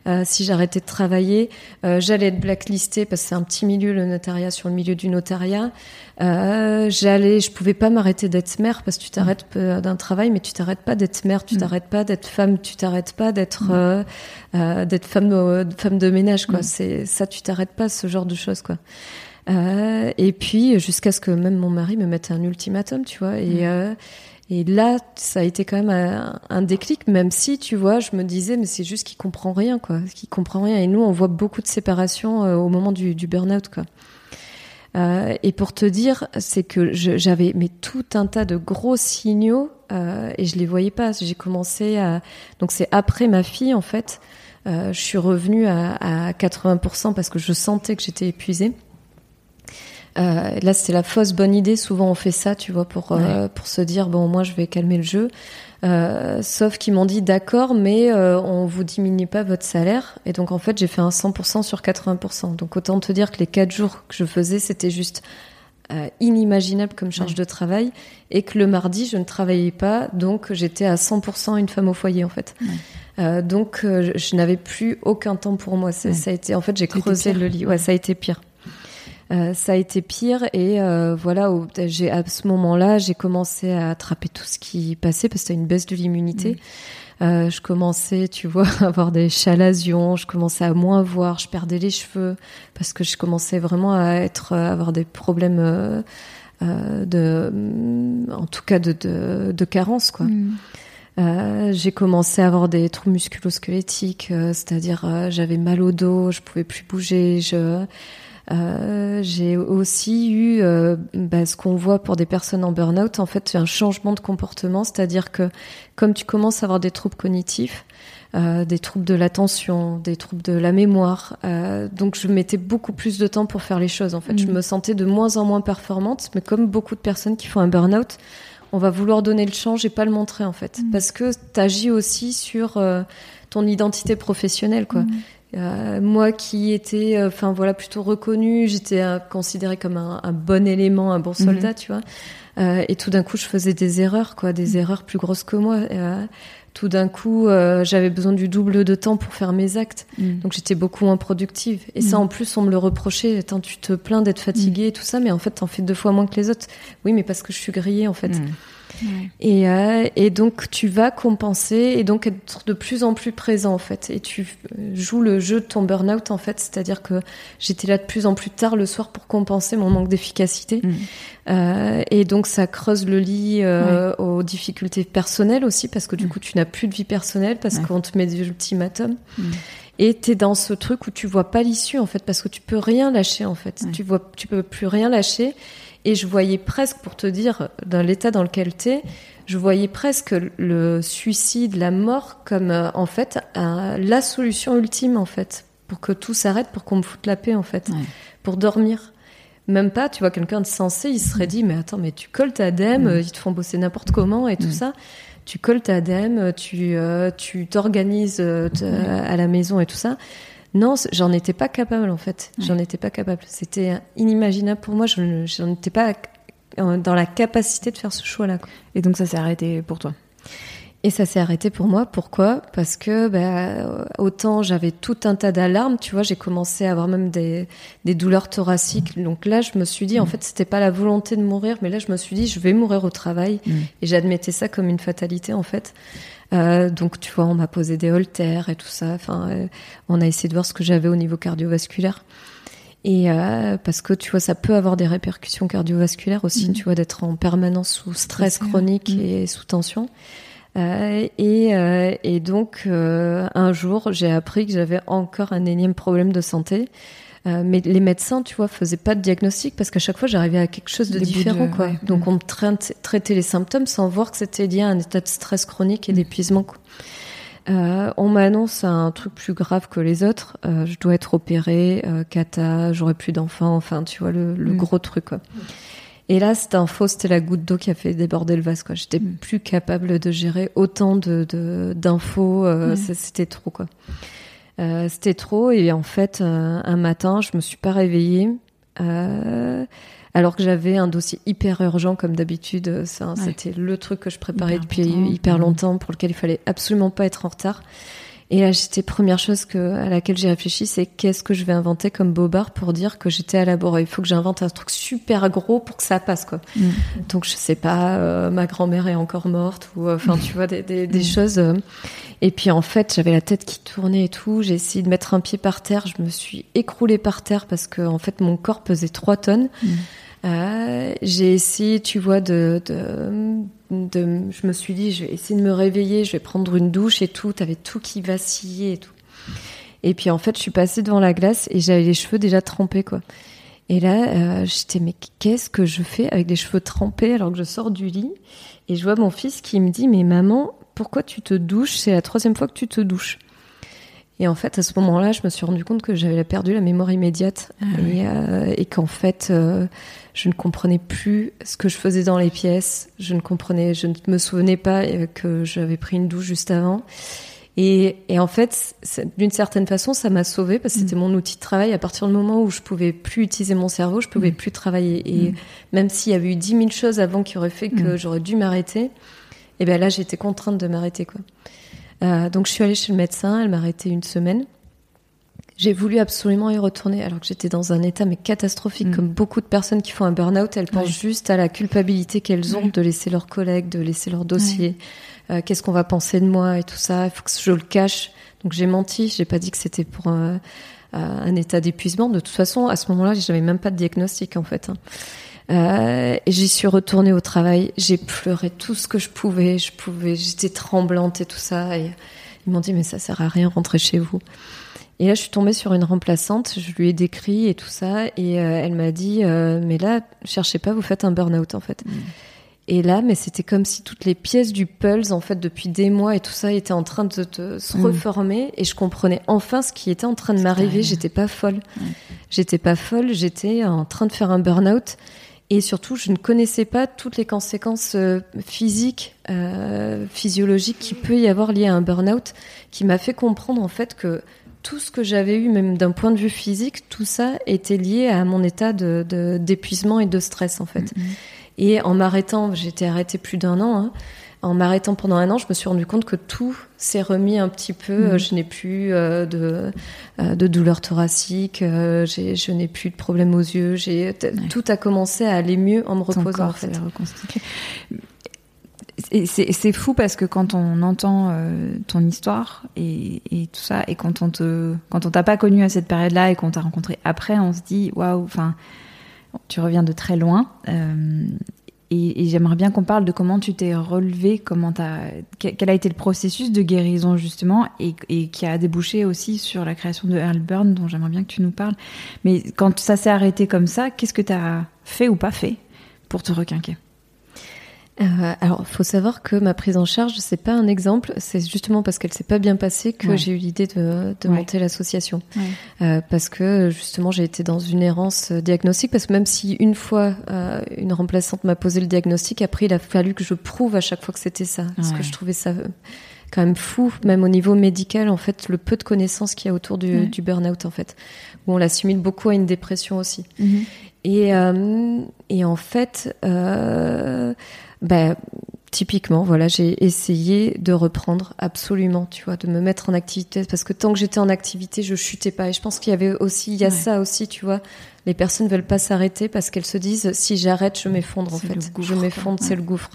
Euh, si j'arrêtais de travailler, euh, j'allais être blacklistée parce que c'est un petit milieu le notariat sur le milieu du notariat. Euh, j'allais, je pouvais pas m'arrêter d'être mère parce que tu t'arrêtes mm. d'un travail, mais tu t'arrêtes pas d'être mère, tu mm. t'arrêtes pas d'être femme, tu t'arrêtes pas d'être mm. d'être femme de, femme de ménage quoi. C'est ça, tu t'arrêtes pas ce genre de choses quoi. Euh, et puis jusqu'à ce que même mon mari me mette un ultimatum, tu vois. Et, euh, et là, ça a été quand même un, un, déclic, même si, tu vois, je me disais, mais c'est juste qu'il comprend rien, quoi. Qu'il comprend rien. Et nous, on voit beaucoup de séparation euh, au moment du, du burn-out, quoi. Euh, et pour te dire, c'est que j'avais mais tout un tas de gros signaux euh, et je les voyais pas. J'ai commencé à donc c'est après ma fille en fait, euh, je suis revenue à, à 80% parce que je sentais que j'étais épuisée. Euh, là, c'était la fausse bonne idée. Souvent, on fait ça, tu vois, pour euh, pour se dire bon, moi, je vais calmer le jeu. Euh, sauf qu'ils m'ont dit d'accord, mais euh, on vous diminue pas votre salaire. Et donc, en fait, j'ai fait un 100% sur 80%. Donc, autant te dire que les quatre jours que je faisais, c'était juste euh, inimaginable comme charge de travail, et que le mardi, je ne travaillais pas, donc j'étais à 100% une femme au foyer, en fait. donc, je, n'avais plus aucun temps pour moi. Ça a été, en fait, j'ai creusé le lit. Ouais, ça a été pire. Euh, ça a été pire et euh, voilà, j'ai à ce moment-là, j'ai commencé à attraper tout ce qui passait parce que c'était une baisse de l'immunité. Euh, je commençais, tu vois, à avoir des chalazions, je commençais à moins voir, je perdais les cheveux parce que je commençais vraiment à être, à avoir des problèmes euh, euh de, en tout cas de, de, de carence, quoi. Mm. Euh, j'ai commencé à avoir des troubles musculo-squelettiques, c'est-à-dire j'avais mal au dos, je pouvais plus bouger, je euh, j'ai aussi eu euh, bah, ce qu'on voit pour des personnes en burn-out, en fait, un changement de comportement, c'est-à-dire que comme tu commences à avoir des troubles cognitifs, euh, des troubles de l'attention, des troubles de la mémoire, euh, donc je mettais beaucoup plus de temps pour faire les choses. En fait, je mm. me sentais de moins en moins performante, mais comme beaucoup de personnes qui font un burn-out, on va vouloir donner le change et pas le montrer en fait, mm. parce que tu agis aussi sur ton identité professionnelle, quoi. Mm. Euh, moi qui étais, euh, enfin voilà, plutôt reconnue, j'étais euh, considérée comme un, un, bon élément, un bon mhm. soldat, tu vois. Euh, et tout d'un coup, je faisais des erreurs, quoi, des mhm. erreurs plus grosses que moi. tout d'un coup, j'avais besoin du double de temps pour faire mes actes, mhm. donc j'étais beaucoup moins productive. Et ça, en plus, on me le reprochait. Tant tu te plains d'être fatiguée et tout ça, mais en fait, t'en fais deux fois moins que les autres. Oui, mais parce que je suis grillée, en fait. Et, euh, et, donc tu vas compenser et donc être de plus en plus présent en fait. Et tu joues le jeu de ton burn-out en fait, c'est-à-dire que j'étais là de plus en plus tard le soir pour compenser mon manque d'efficacité. Mm. Euh, et donc ça creuse le lit euh, aux difficultés personnelles aussi parce que du coup tu n'as plus de vie personnelle parce qu'on te met des ultimatums. Mm. Et t'es dans ce truc où tu vois pas l'issue en fait parce que tu peux rien lâcher en fait. Tu vois, tu peux plus rien lâcher. Et je voyais presque, pour te dire, dans l'état dans lequel t'es, je voyais presque le suicide, la mort, comme euh, en fait la solution ultime en fait, pour que tout s'arrête, pour qu'on me foute la paix en fait, pour dormir. Même pas, tu vois, quelqu'un de sensé, il serait dit, mais attends, mais tu colles ta dème, ils te font bosser n'importe comment et tout ça. Tu colles ta dème, tu euh, tu t'organises euh, à la maison et tout ça. Non, j'en étais pas capable en fait. J'en étais pas capable. C'était inimaginable pour moi. Je n'en étais pas dans la capacité de faire ce choix-là. Et donc ça s'est arrêté pour toi? Et ça s'est arrêté pour moi. Pourquoi? Parce que bah, autant j'avais tout un tas d'alarmes, tu vois, j'ai commencé à avoir même des, douleurs thoraciques. Donc là, je me suis dit, en mm. fait, c'était pas la volonté de mourir, mais là, je me suis dit, je vais mourir au travail. Mm. Et j'admettais ça comme une fatalité, en fait. Euh, donc, tu vois, on m'a posé des holtères et tout ça. Enfin, euh, on a essayé de voir ce que j'avais au niveau cardiovasculaire. Et euh, parce que tu vois, ça peut avoir des répercussions cardiovasculaires aussi, mm. tu vois, d'être en permanence sous stress chronique mm. et sous tension. Euh, et, euh, et, donc, euh, un jour, j'ai appris que j'avais encore un énième problème de santé. Euh, mais les médecins, tu vois, faisaient pas de diagnostic parce qu'à chaque fois, j'arrivais à quelque chose de différent, quoi. Donc, on me traitait les symptômes sans voir que c'était lié à un état de stress chronique et mm. d'épuisement. Euh, on m'annonce un truc plus grave que les autres. Euh, je dois être opérée, euh, cata, j'aurai plus d'enfants. Enfin, tu vois le, le mm. gros truc, quoi. Et là, cette info, c'était la goutte d'eau qui a fait déborder le vase. Quoi. J'étais mm. plus capable de gérer autant de d'infos. Euh, c'était trop, quoi. Euh, c'était trop et en fait euh, un matin je me suis pas réveillée euh, alors que j'avais un dossier hyper urgent comme d'habitude c'était le truc que je préparais depuis hyper longtemps pour lequel il fallait absolument pas être en retard et là, j'étais première chose que, à laquelle j'ai réfléchi, c'est qu'est-ce que je vais inventer comme bobard pour dire que j'étais à la Il faut que j'invente un truc super gros pour que ça passe, quoi. Mm. Donc, je sais pas, euh, ma grand-mère est encore morte ou, euh, enfin, tu vois, des, des, des mm. choses. Euh. Et puis, en fait, j'avais la tête qui tournait et tout. J'ai essayé de mettre un pied par terre. Je me suis écroulée par terre parce que, en fait, mon corps pesait 3 tonnes. Mm. Euh, j'ai essayé, tu vois, de, de, je me suis dit, je vais essayer de me réveiller, je vais prendre une douche et tout. T'avais tout qui vacillait et tout. Et puis en fait, je suis passée devant la glace et j'avais les cheveux déjà trempés, quoi. Et là, euh, j'étais, mais qu'est-ce que je fais avec des cheveux trempés alors que je sors du lit? Et je vois mon fils qui me dit, mais maman, pourquoi tu te douches? C'est la troisième fois que tu te douches. Et en fait, à ce moment-là, je me suis rendu compte que j'avais perdu la mémoire immédiate ah et, euh, et qu'en fait, euh, je ne comprenais plus ce que je faisais dans les pièces. Je ne comprenais, je ne me souvenais pas euh, que j'avais pris une douche juste avant. Et, et en fait, d'une certaine façon, ça m'a sauvée parce que c'était mm. mon outil de travail. À partir du moment où je pouvais plus utiliser mon cerveau, je pouvais mm. plus travailler. Et mm. même s'il y avait eu dix mille choses avant qui auraient fait que j'aurais dû m'arrêter, et eh ben là, j'étais contrainte de m'arrêter, quoi. Euh, donc je suis allée chez le médecin, elle m'a arrêté une semaine. J'ai voulu absolument y retourner alors que j'étais dans un état mais catastrophique. Mm. Comme beaucoup de personnes qui font un burn-out, elles pensent juste à la culpabilité qu'elles ont de laisser leurs collègues, de laisser leur dossier. Euh, Qu'est-ce qu'on va penser de moi et tout ça? Il faut que je le cache. Donc j'ai menti. J'ai pas dit que c'était pour un, un état d'épuisement. De toute façon, à ce moment-là, j'avais même pas de diagnostic en fait. Hein. Euh, et j'y suis retournée au travail. J'ai pleuré tout ce que je pouvais. Je pouvais, j'étais tremblante et tout ça. Et ils m'ont dit mais ça sert à rien, rentrer chez vous. Et là, je suis tombée sur une remplaçante. Je lui ai décrit et tout ça, et euh, elle m'a dit euh, mais là, cherchez pas, vous faites un burn-out en fait. Mm. Et là, mais c'était comme si toutes les pièces du pulse, en fait, depuis des mois et tout ça, étaient en train de, se mm. reformer. Et je comprenais enfin ce qui était en train de m'arriver. J'étais pas folle. J'étais pas folle. J'étais en train de faire un burn-out. Et surtout, je ne connaissais pas toutes les conséquences euh, physiques, euh, physiologiques qui peut y avoir liées à un burn-out, qui m'a fait comprendre en fait que tout ce que j'avais eu, même d'un point de vue physique, tout ça était lié à mon état de d'épuisement et de stress en fait. Mm-hmm. Et en m'arrêtant, j'étais arrêtée plus d'un an. Hein, en m'arrêtant pendant un an, je me suis rendu compte que tout s'est remis un petit peu. Mhm. Je n'ai plus euh, de, euh, de douleurs thoraciques, euh, je n'ai plus de problèmes aux yeux. J'ai tout a commencé à aller mieux en me reposant. En fait. C'est fou parce que quand on entend ton histoire et, et, tout ça, et quand on te, quand on t'a pas connu à cette période-là et qu'on t'a rencontré après, on se dit waouh, enfin, tu reviens de très loin. Et, j'aimerais bien qu'on parle de comment tu t'es relevé, comment as, quel a été le processus de guérison justement, et, qui a débouché aussi sur la création de Earl Burn, dont j'aimerais bien que tu nous parles. Mais quand ça s'est arrêté comme ça, qu'est-ce que tu as fait ou pas fait pour te requinquer? Euh, alors, faut savoir que ma prise en charge, c'est pas un exemple. C'est justement parce qu'elle s'est pas bien passée que j'ai eu l'idée de, de monter l'association. Euh, parce que justement, j'ai été dans une errance euh, diagnostique. Parce que même si une fois euh, une remplaçante m'a posé le diagnostic, après il a fallu que je prouve à chaque fois que c'était ça. Parce que je trouvais ça euh, quand même fou, même au niveau médical, en fait, le peu de connaissances qu'il y a autour du, du burn-out, en fait. Où on l'assimile beaucoup à une dépression aussi. Mhm. Et, et en fait. Euh, ben, typiquement, voilà, j'ai essayé de reprendre absolument, tu vois, de me mettre en activité parce que tant que j'étais en activité, je chutais pas. Et je pense qu'il y avait aussi, il y a ça aussi, tu vois. Les personnes veulent pas s'arrêter parce qu'elles se disent si j'arrête, je m'effondre en fait. je m'effondre, c'est le gouffre.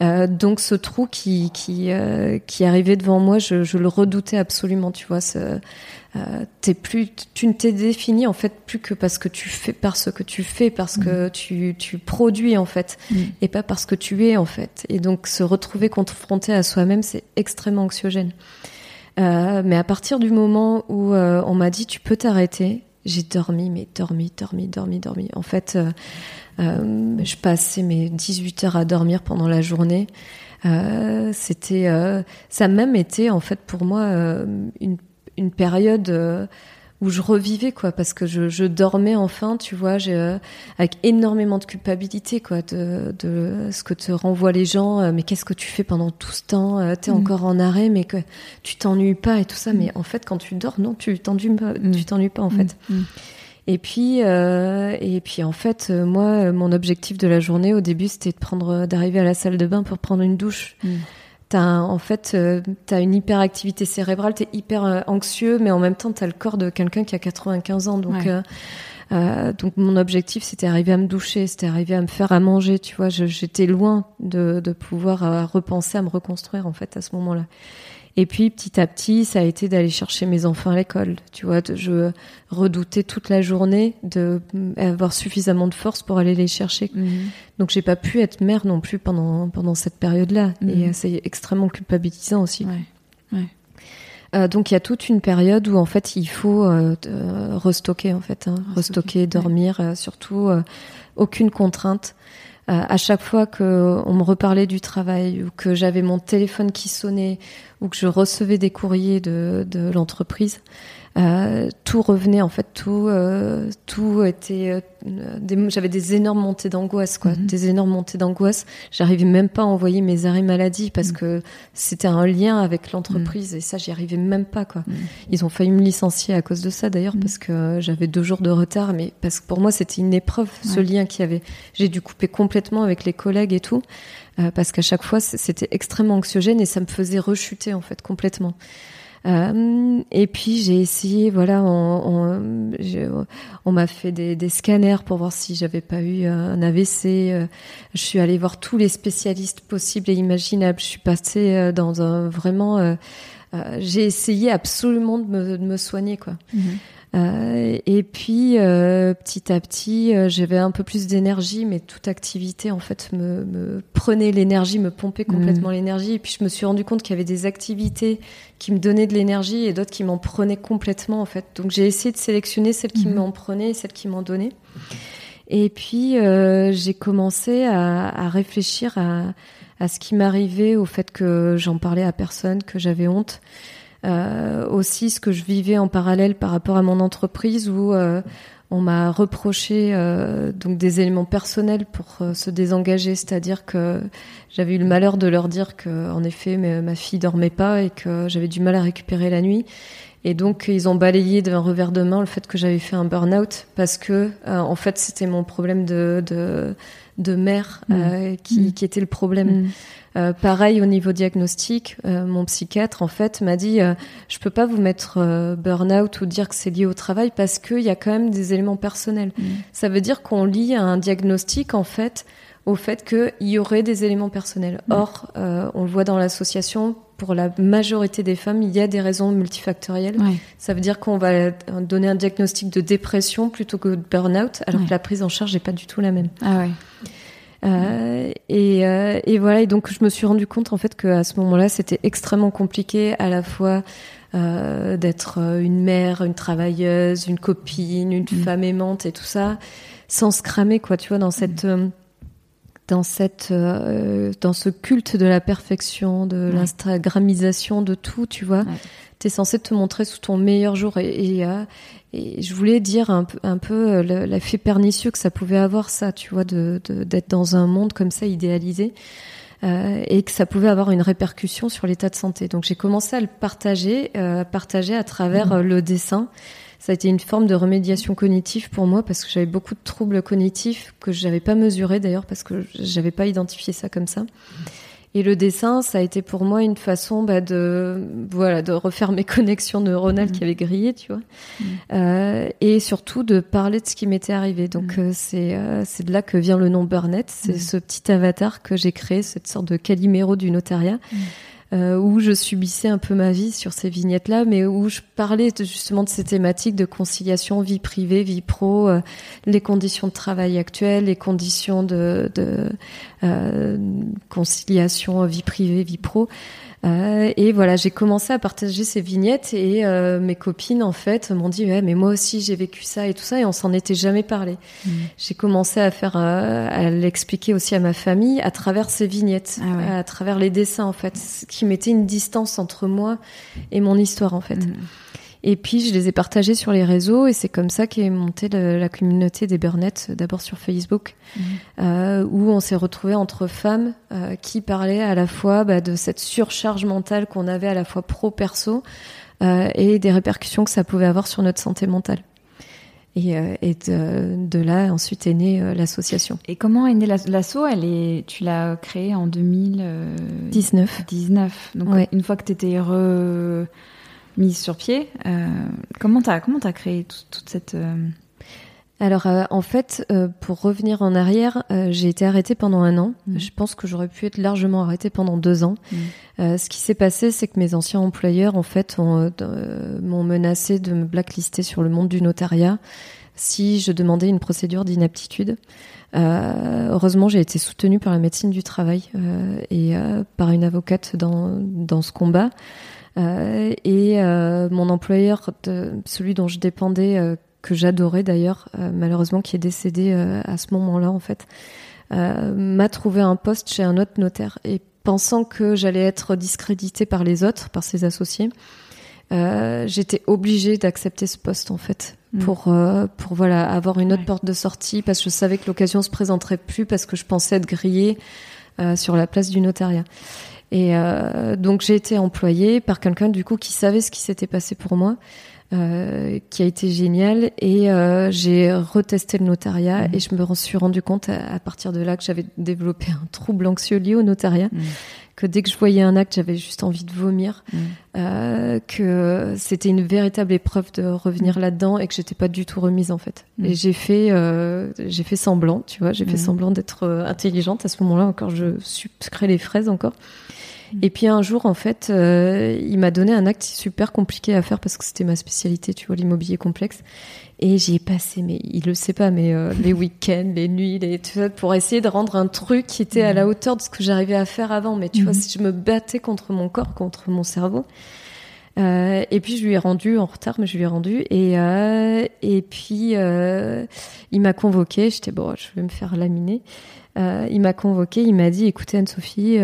Euh, donc ce trou qui qui euh, qui arrivait devant moi, je, je, le redoutais absolument, tu vois. Ce, euh, plus, tu ne t'es défini en fait plus que parce que tu fais, parce que tu fais, parce que mm. tu, tu produis en fait, mm. et pas parce que tu es en fait. Et donc se retrouver confronté à soi-même, c'est extrêmement anxiogène. Euh, mais à partir du moment où euh, on m'a dit tu peux t'arrêter, j'ai dormi, mais dormi, dormi, dormi, dormi. En fait, euh, euh je passais mes 18 heures à dormir pendant la journée. Euh, c'était, ça a même été en fait pour moi une une période euh, où je revivais quoi parce que je, je dormais enfin tu vois j'ai euh, avec énormément de culpabilité quoi de, de ce que te renvoient les gens euh, mais qu'est-ce que tu fais pendant tout ce temps t'es mm. encore en arrêt mais que tu t'ennuies pas et tout ça mm. mais en fait quand tu dors non tu t'ennuies pas mm. tu t'ennuies pas en fait et puis et puis en fait moi mon objectif de la journée au début c'était de prendre d'arriver à la salle de bain pour prendre une douche T'as en fait, euh, tu as une hyperactivité cérébrale, tu es hyper euh, anxieux, mais en même temps, tu as le corps de quelqu'un qui a 95 ans. Donc, euh, euh, donc mon objectif, c'était arriver à me doucher, c'était arriver à me faire à manger. Tu vois, j'étais loin de, de pouvoir repenser à me reconstruire en fait à ce moment-là. Et puis petit à petit, ça a été d'aller chercher mes enfants à l'école. Tu vois, je redoutais toute la journée de avoir suffisamment de force pour aller les chercher. Donc, mhm. Donc j'ai pas pu être mère non plus pendant pendant cette période-là. Et mhm. c'est extrêmement culpabilisant aussi. Ouais. Euh, donc il y a toute une période où en fait il faut euh, euh restocker en fait, hein. restocker, dormir, euh, surtout aucune contrainte. Euh, à chaque fois que on me reparlait du travail ou que j'avais mon téléphone qui sonnait ou que je recevais des courriers de, de l'entreprise, euh, tout revenait en fait, tout, euh, tout était. Euh, j'avais des énormes montées d'angoisse, quoi, mhm. des énormes montées d'angoisse. J'arrivais même pas à envoyer mes arrêts maladie parce mhm. que c'était un lien avec l'entreprise et ça, j'y arrivais même pas, quoi. Mhm. Ils ont failli me licencier à cause de ça d'ailleurs parce que j'avais deux jours de retard, mais parce que pour moi c'était une épreuve, ce lien qu'il y avait. J'ai dû couper complètement avec les collègues et tout parce qu'à chaque fois c'était extrêmement anxiogène et ça me faisait rechuter en fait complètement. Euh, et puis j'ai essayé, voilà, on, m'a fait des, scanners pour voir si j'avais pas eu un AVC. Euh, je suis allée voir tous les spécialistes possibles et imaginables. Je suis passée euh, dans un vraiment, j'ai essayé absolument de me, de me soigner, quoi. Mhm. Euh, et puis euh, petit à petit, euh, j'avais un peu plus d'énergie, mais toute activité en fait me, me prenait l'énergie, me pompait mmh. complètement l'énergie. Et puis je me suis rendu compte qu'il y avait des activités qui me donnaient de l'énergie et d'autres qui m'en prenaient complètement en fait. Donc j'ai essayé de sélectionner celles qui mmh. m'en prenaient et celles qui m'en donnaient. Et puis j'ai commencé à, à réfléchir à, à ce qui m'arrivait, au fait que j'en parlais à personne, que j'avais honte. Euh, aussi ce que je vivais en parallèle par rapport à mon entreprise où euh, on m'a reproché euh, donc des éléments personnels pour se désengager, c'est-à-dire que j'avais eu le malheur de leur dire que en effet ma fille dormait pas et que j'avais du mal à récupérer la nuit Et donc, ils ont balayé d'un revers de main le fait que j'avais fait un burn-out parce que, euh, en fait, c'était mon problème de, de, de mère Mm. euh, qui, Mm. qui était le problème. Mm. Euh, pareil au niveau diagnostic, euh, mon psychiatre en fait m'a dit euh, je peux pas vous mettre euh, burn-out ou dire que c'est lié au travail parce qu'il y a quand même des éléments personnels. Mm. Ça veut dire qu'on lie un diagnostic en fait au fait qu'il y aurait des éléments personnels. Mm. Or, on le voit dans l'association, pour la majorité des femmes, il y a des raisons multifactorielles. Ouais. Ça veut dire qu'on va donner un diagnostic de dépression plutôt que de burn-out, alors Ouais. que la prise en charge n'est pas du tout la même. Ah ouais. Euh, et, euh, et voilà, et donc je me suis rendu compte en fait qu'à ce moment-là, c'était extrêmement compliqué à la fois euh, d'être une mère, une travailleuse, une copine, une Mm. femme aimante et tout ça, sans se cramer quoi, tu vois, dans cette euh, dans cette dans ce culte de la perfection, de Ouais. l'instagramisation de tout, tu vois. Ouais. T'es censé te montrer sous ton meilleur jour et, et, et je voulais dire un peu, un peu euh, le- l'effet pernicieux que ça pouvait avoir ça, tu vois, de de- d'être dans un monde comme ça idéalisé euh, et que ça pouvait avoir une répercussion sur l'état de santé. Donc j'ai commencé à le partager, euh, partager à travers Mhm. euh, le dessin. Ça a été une forme de remédiation cognitive pour moi parce que j'avais beaucoup de troubles cognitifs que je n'avais pas mesurés d'ailleurs parce que j'avais pas identifié ça comme ça. Et le dessin, ça a été pour moi une façon bah, de voilà de refaire mes connexions neuronales qui avaient grillé, tu vois, Mhm. Euh, et surtout de parler de ce qui m'était arrivé. Donc Mhm. euh, c'est euh, c'est de là que vient le nom Burnett. C'est ce petit avatar que j'ai créé, cette sorte de Calimero du notariat. Euh, où je subissais un peu ma vie sur ces vignettes-là, mais où je parlais de- justement de ces thématiques de conciliation vie privée, vie pro, euh, les conditions de travail actuelles, les conditions de, de euh, conciliation vie privée, vie pro. Euh, et voilà, j'ai commencé à partager ces vignettes et euh, mes copines en fait m'ont dit ouais mais moi aussi j'ai vécu ça et tout ça et on s'en était jamais parlé. Mm. J'ai commencé à faire euh, à l'expliquer aussi à ma famille à travers ces vignettes, Ah ouais. à travers les dessins en fait, ce qui mettait une distance entre moi et mon histoire en fait. Mm. Et puis je les ai partagés sur les réseaux et c'est comme ça qu'est montée la communauté des Burnettes, d'abord sur Facebook, Mm. euh, où on s'est retrouvés entre femmes euh, qui parlaient à la fois bah, de cette surcharge mentale qu'on avait à la fois pro-perso euh, et des répercussions que ça pouvait avoir sur notre santé mentale. Et, euh, et de, de là, ensuite est née euh, l'association. Et comment est née la- l'asso? Elle est, tu l'as créée en 2019. 19. Donc Ouais. une fois que tu étais remise sur pied, euh, comment t'as comment t'as créé tout- toute cette euh, Alors euh, en fait, euh, pour revenir en arrière, euh, j'ai été arrêtée pendant un an. Mhm. Je pense que j'aurais pu être largement arrêtée pendant deux ans. Mhm. Euh, ce qui s'est passé, c'est que mes anciens employeurs, en fait, ont, m'ont menacé de me blacklister sur le monde du notariat si je demandais une procédure d'inaptitude. Euh, heureusement, j'ai été soutenue par la médecine du travail euh, et euh, par une avocate dans, dans ce combat. Euh, et euh, mon employeur, de, celui dont je dépendais, euh, que j'adorais d'ailleurs, euh, malheureusement qui est décédé euh, à ce moment-là en fait, euh, m'a trouvé un poste chez un autre notaire. Et pensant que j'allais être discréditée par les autres, par ses associés, euh, j'étais obligée d'accepter ce poste en fait Mm. pour euh, pour voilà avoir une autre Ouais. porte de sortie parce que je savais que l'occasion se présenterait plus parce que je pensais être grillée euh, sur la place du notariat. Et euh, donc j'ai été employée par quelqu'un du coup qui savait ce qui s'était passé pour moi, euh, qui a été génial. Et euh, j'ai retesté le notariat Mhm. et je me suis rendu compte à, à partir de là que j'avais développé un trouble anxieux lié au notariat, Mm. que dès que je voyais un acte, j'avais juste envie de vomir, Mm. euh, que c'était une véritable épreuve de revenir là-dedans et que j'étais pas du tout remise en fait. Et j'ai fait, euh, j'ai fait semblant, tu vois, j'ai fait semblant d'être euh, intelligente à ce moment-là encore, je sucrais les fraises encore. Mhm. Et puis un jour, en fait, euh, il m'a donné un acte super compliqué à faire parce que c'était ma spécialité, tu vois, l'immobilier complexe. Et j'y ai passé, mais il le sait pas, mais euh, les week-ends, les nuits, les, tout ça, pour essayer de rendre un truc qui était à la hauteur de ce que j'arrivais à faire avant. Mais tu vois, Mhm. si je me battais contre mon corps, contre mon cerveau. Euh, et puis je lui ai rendu en retard, mais je lui ai rendu. Et euh, et puis euh, il m'a convoqué. J'étais bon, je vais me faire laminer. Il m'a convoqué. Il m'a dit, écoutez Anne-Sophie,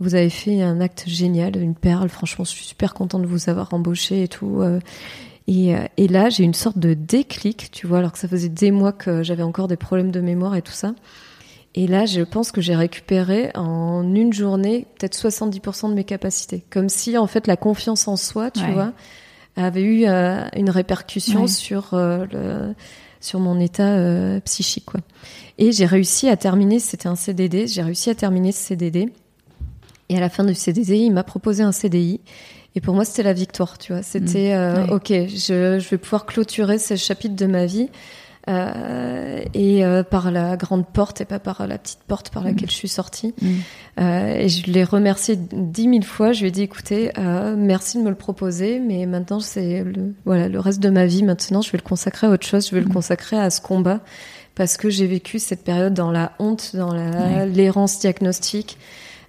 vous avez fait un acte génial, une perle. Franchement, je suis super contente de vous avoir embauché et tout. euh. Et, euh, et là, j'ai une sorte de déclic, tu vois, alors que ça faisait des mois que j'avais encore des problèmes de mémoire et tout ça. Et là, je pense que j'ai récupéré en une journée peut-être 70% de mes capacités. Comme si, en fait, la confiance en soi, tu Ouais. vois, avait eu une répercussion sur le sur mon état psychique quoi. Et j'ai réussi à terminer, c'était un CDD, j'ai réussi à terminer ce CDD. Et à la fin du CDD, il m'a proposé un CDI. Et pour moi, c'était la victoire, tu vois. C'était, mmh. euh, ok, je, je, vais pouvoir clôturer ce chapitre de ma vie. Euh, et euh, par la grande porte et pas par la petite porte par laquelle mmh. je suis sortie. Mmh. Euh, et je l'ai remercié dix mille fois. Je lui ai dit, écoutez, euh, merci de me le proposer, mais maintenant c'est le, voilà, le reste de ma vie. Maintenant, je vais le consacrer à autre chose. Je vais le consacrer à ce combat parce que j'ai vécu cette période dans la honte, dans l'errance diagnostique,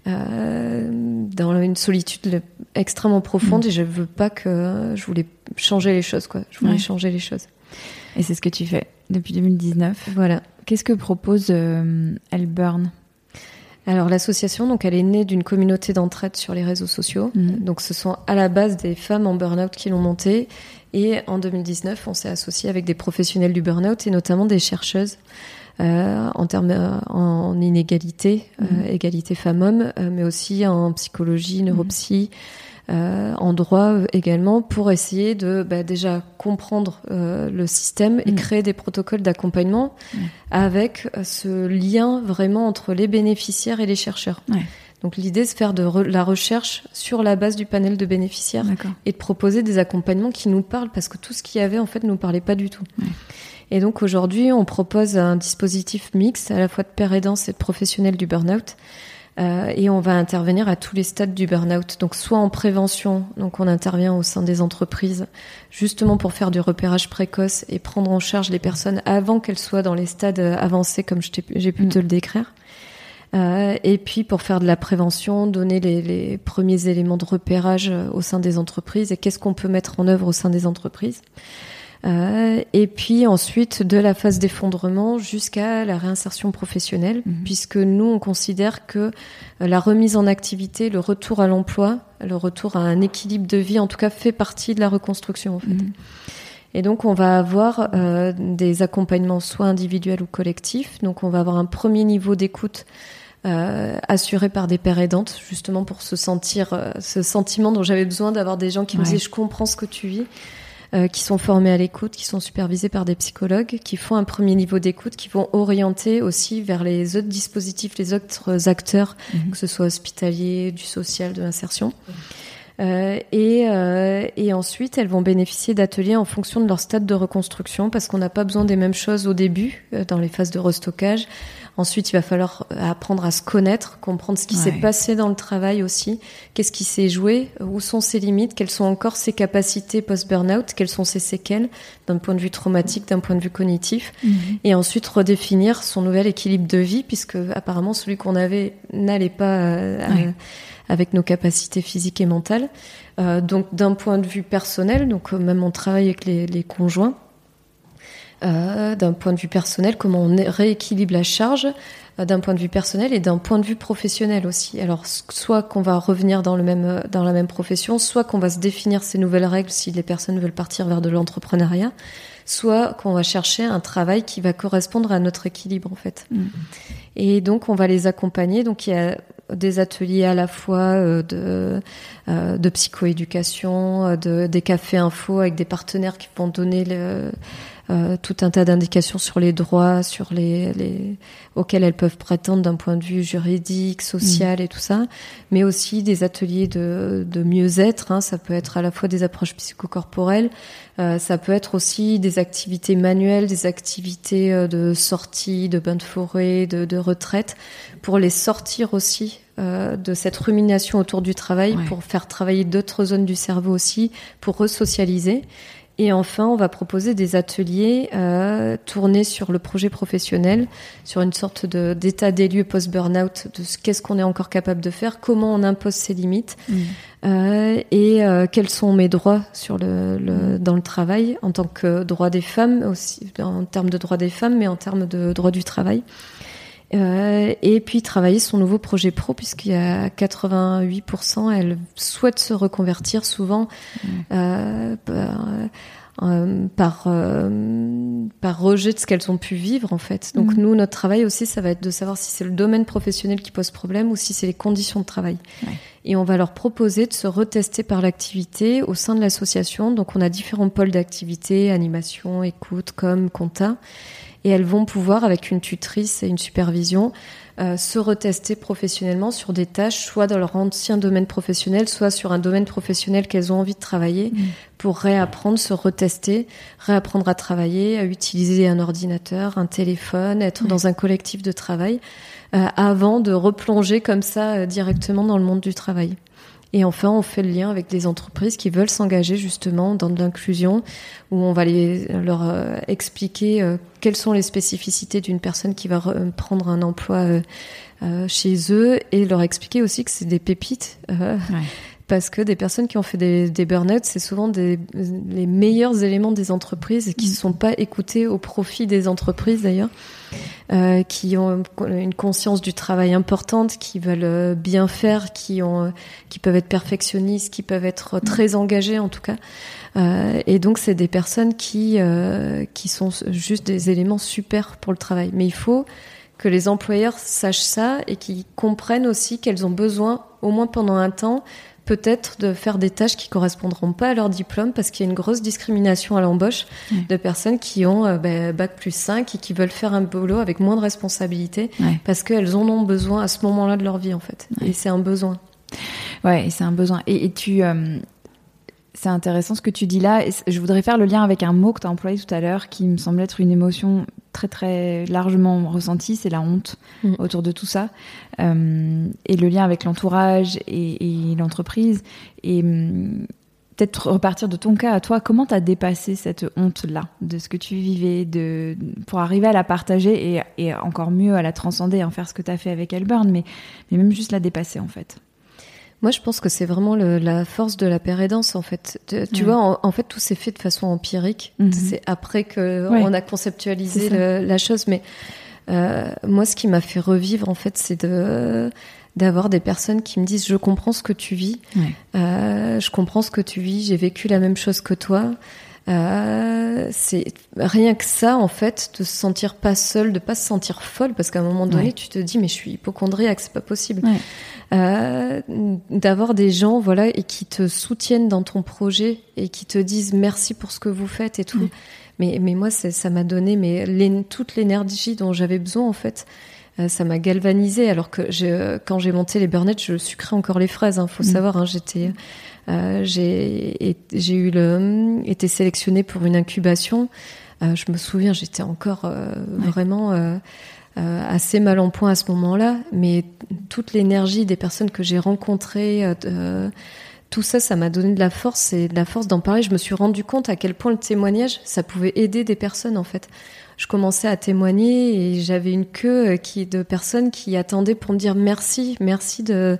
euh, dans une solitude extrêmement profonde. Mm. Et je veux pas que je voulais changer les choses, quoi. Je voulais changer les choses. Et c'est ce que tu fais depuis 2019. Voilà. Qu'est-ce que propose euh, Elburn? Alors l'association, donc elle est née d'une communauté d'entraide sur les réseaux sociaux. Mm. Donc ce sont à la base des femmes en burn-out qui l'ont montée et en 2019, on s'est associé avec des professionnels du burn-out et notamment des chercheuses euh, en termes euh, en inégalité, euh, mhm. égalité femmes-hommes, mais aussi en psychologie, neuropsy. en droit également pour essayer de bah, déjà comprendre le système et mhm. créer des protocoles d'accompagnement avec ce lien vraiment entre les bénéficiaires et les chercheurs. Donc l'idée, c'est de faire de la recherche sur la base du panel de bénéficiaires et de proposer des accompagnements qui nous parlent parce que tout ce qu'il y avait en fait ne nous parlait pas du tout. Et donc aujourd'hui, on propose un dispositif mixte à la fois de père aidants et de professionnels du burn-out. Euh, et on va intervenir à tous les stades du burn-out. Donc soit en prévention, donc on intervient au sein des entreprises justement pour faire du repérage précoce et prendre en charge les personnes avant qu'elles soient dans les stades avancés comme j'ai pu mm. te le décrire. Euh, et puis pour faire de la prévention, donner les, les, premiers éléments de repérage euh, au sein des entreprises et qu'est-ce qu'on peut mettre en œuvre au sein des entreprises. Euh, et puis ensuite de la phase d'effondrement jusqu'à la réinsertion professionnelle, mhm. puisque nous on considère que euh, la remise en activité, le retour à l'emploi, le retour à un équilibre de vie, en tout cas, fait partie de la reconstruction en fait. Mhm. Et donc, on va avoir euh, des accompagnements soit individuels ou collectifs. Donc, on va avoir un premier niveau d'écoute euh, assuré par des pères aidantes, justement pour se sentir, euh, ce sentiment dont j'avais besoin d'avoir des gens qui me disaient je comprends ce que tu vis, euh, qui sont formés à l'écoute, qui sont supervisés par des psychologues, qui font un premier niveau d'écoute, qui vont orienter aussi vers les autres dispositifs, les autres acteurs, mhm. que ce soit hospitalier, du social, de l'insertion. Euh, et, euh, et, ensuite, elles vont bénéficier d'ateliers en fonction de leur stade de reconstruction, parce qu'on n'a pas besoin des mêmes choses au début, euh, dans les phases de restockage. Ensuite, il va falloir apprendre à se connaître, comprendre ce qui s'est passé dans le travail aussi, qu'est-ce qui s'est joué, où sont ses limites, quelles sont encore ses capacités post-burnout, quelles sont ses séquelles? D'un point de vue traumatique, d'un point de vue cognitif, mhm. et ensuite redéfinir son nouvel équilibre de vie, puisque apparemment celui qu'on avait n'allait pas avec nos capacités physiques et mentales. Euh, donc d'un point de vue personnel, donc euh, même on travaille avec les, les conjoints, euh, d'un point de vue personnel, comment on rééquilibre la charge, euh, d'un point de vue personnel et d'un point de vue professionnel aussi. Alors soit qu'on va revenir dans le même euh, dans la même profession, soit qu'on va se définir ces nouvelles règles si les personnes veulent partir vers de l'entrepreneuriat, soit qu'on va chercher un travail qui va correspondre à notre équilibre en fait. Mm. Et donc on va les accompagner. Donc il y a des ateliers à la fois de, de psychoéducation, de, des cafés info avec des partenaires qui vont donner le, tout un tas d'indications sur les droits, sur les, les auxquels elles peuvent prétendre d'un point de vue juridique, social mmh. et tout ça, mais aussi des ateliers de, de mieux-être. Hein, ça peut être à la fois des approches psychocorporelles, euh, ça peut être aussi des activités manuelles, des activités de sortie, de bain de forêt, de, de retraite, pour les sortir aussi euh, de cette rumination autour du travail, pour faire travailler d'autres zones du cerveau aussi, pour resocialiser. Et enfin, on va proposer des ateliers euh, tournés sur le projet professionnel, sur une sorte d'état des lieux post-burnout, de ce qu'est-ce qu'on est encore capable de faire, comment on impose ses limites, mm. euh, et euh, quels sont mes droits sur le, le, dans le travail en tant que droit des femmes aussi, en termes de droits des femmes, mais en termes de droit du travail. Euh, et puis travailler son nouveau projet pro puisqu'il y a 88% elles souhaitent se reconvertir souvent mmh. euh, par, euh, par par rejet de ce qu'elles ont pu vivre en fait. Donc Mhm. nous, notre travail aussi, ça va être de savoir si c'est le domaine professionnel qui pose problème ou si c'est les conditions de travail. Ouais. Et on va leur proposer de se retester par l'activité au sein de l'association. Donc on a différents pôles d'activité, animation, écoute, com, compta. Et elles vont pouvoir, avec une tutrice et une supervision, euh, se retester professionnellement sur des tâches, soit dans leur ancien domaine professionnel, soit sur un domaine professionnel qu'elles ont envie de travailler, Mhm. pour réapprendre, se retester, réapprendre à travailler, à utiliser un ordinateur, un téléphone, être dans un collectif de travail, euh, avant de replonger comme ça euh, directement dans le monde du travail. Et enfin, on fait le lien avec des entreprises qui veulent s'engager justement dans de l'inclusion, où on va les, leur euh, expliquer euh, quelles sont les spécificités d'une personne qui va re- prendre un emploi euh, euh, chez eux, et leur expliquer aussi que c'est des pépites. euh. Parce que des personnes qui ont fait des, des burn-out, c'est souvent des, les meilleurs éléments des entreprises et qui ne Mm. sont pas écoutés au profit des entreprises d'ailleurs, euh, qui ont une conscience du travail importante, qui veulent euh, bien faire, qui, ont, qui peuvent être perfectionnistes, qui peuvent être très engagés en tout cas. Euh, et donc c'est des personnes qui, euh, qui sont juste des éléments super pour le travail. Mais il faut que les employeurs sachent ça et qu'ils comprennent aussi qu'elles ont besoin, au moins pendant un temps, peut-être de faire des tâches qui correspondront pas à leur diplôme parce qu'il y a une grosse discrimination à l'embauche de personnes qui ont euh, ben, bac plus 5 et qui veulent faire un boulot avec moins de responsabilités parce qu'elles en ont besoin à ce moment-là de leur vie en fait. Et c'est un besoin. Ouais, c'est un besoin. Et, et tu, euh, c'est intéressant ce que tu dis là. Et je voudrais faire le lien avec un mot que tu as employé tout à l'heure, qui me semble être une émotion très très largement ressentie, c'est la honte Mm. autour de tout ça, Euh, et le lien avec l'entourage et, et l'entreprise. Et hum, peut-être repartir de ton cas à toi. Comment t'as dépassé cette honte là, de ce que tu vivais, de pour arriver à la partager et, et encore mieux à la transcender, en faire ce que t'as fait avec Elburn, mais mais même juste la dépasser en fait? Moi, je pense que c'est vraiment le- la force de la pérédance, en fait. Tu, tu Ouais. vois, en, en fait, tout s'est fait de façon empirique. Mhm. C'est après que Ouais. on a conceptualisé le- la chose. Mais euh, moi, ce qui m'a fait revivre, en fait, c'est de d'avoir des personnes qui me disent je comprends ce que tu vis, Ouais. Euh, je comprends ce que tu vis, j'ai vécu la même chose que toi. Euh, c'est rien que ça en fait de se sentir pas seule, de pas se sentir folle parce qu'à un moment donné Ouais. tu te dis mais je suis hypochondriaque, c'est pas possible. Ouais. Euh, d'avoir des gens voilà et qui te soutiennent dans ton projet et qui te disent merci pour ce que vous faites et tout. Ouais. Mais mais moi ça m'a donné mais toute l'énergie dont j'avais besoin en fait. Euh, ça m'a galvanisé alors que je, quand j'ai monté les burnettes, je sucrais encore les fraises. Hein, faut Mm. savoir, hein, j'étais, euh, j'ai, eu le, été sélectionnée pour une incubation. Euh, je me souviens, j'étais encore euh, Ouais. vraiment assez mal en point à ce moment-là, mais toute l'énergie des personnes que j'ai rencontrées, tout ça, ça m'a donné de la force et de la force d'en parler. Je me suis rendu compte à quel point le témoignage, ça pouvait aider des personnes en fait. Je commençais à témoigner et j'avais une queue qui de personnes qui attendaient pour me dire merci, merci de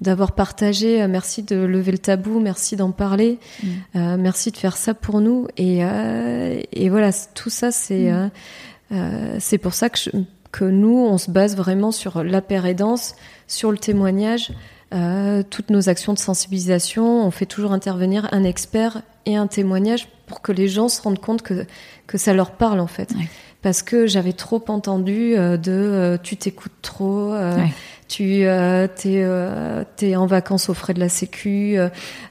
d'avoir partagé, euh, merci de lever le tabou, merci d'en parler, Mm. euh, merci de faire ça pour nous. Et, euh, et voilà, tout ça, c'est Mm. euh, c'est pour ça que, je- que nous, on se base vraiment sur la paire aidance, sur le témoignage, toutes nos actions de sensibilisation. On fait toujours intervenir un expert et un témoignage pour que les gens se rendent compte que, que ça leur parle en fait. Ouais. Parce que j'avais trop entendu de tu t'écoutes trop, Ouais. Tu euh, t'es euh, t'es en vacances aux frais de la sécu, euh,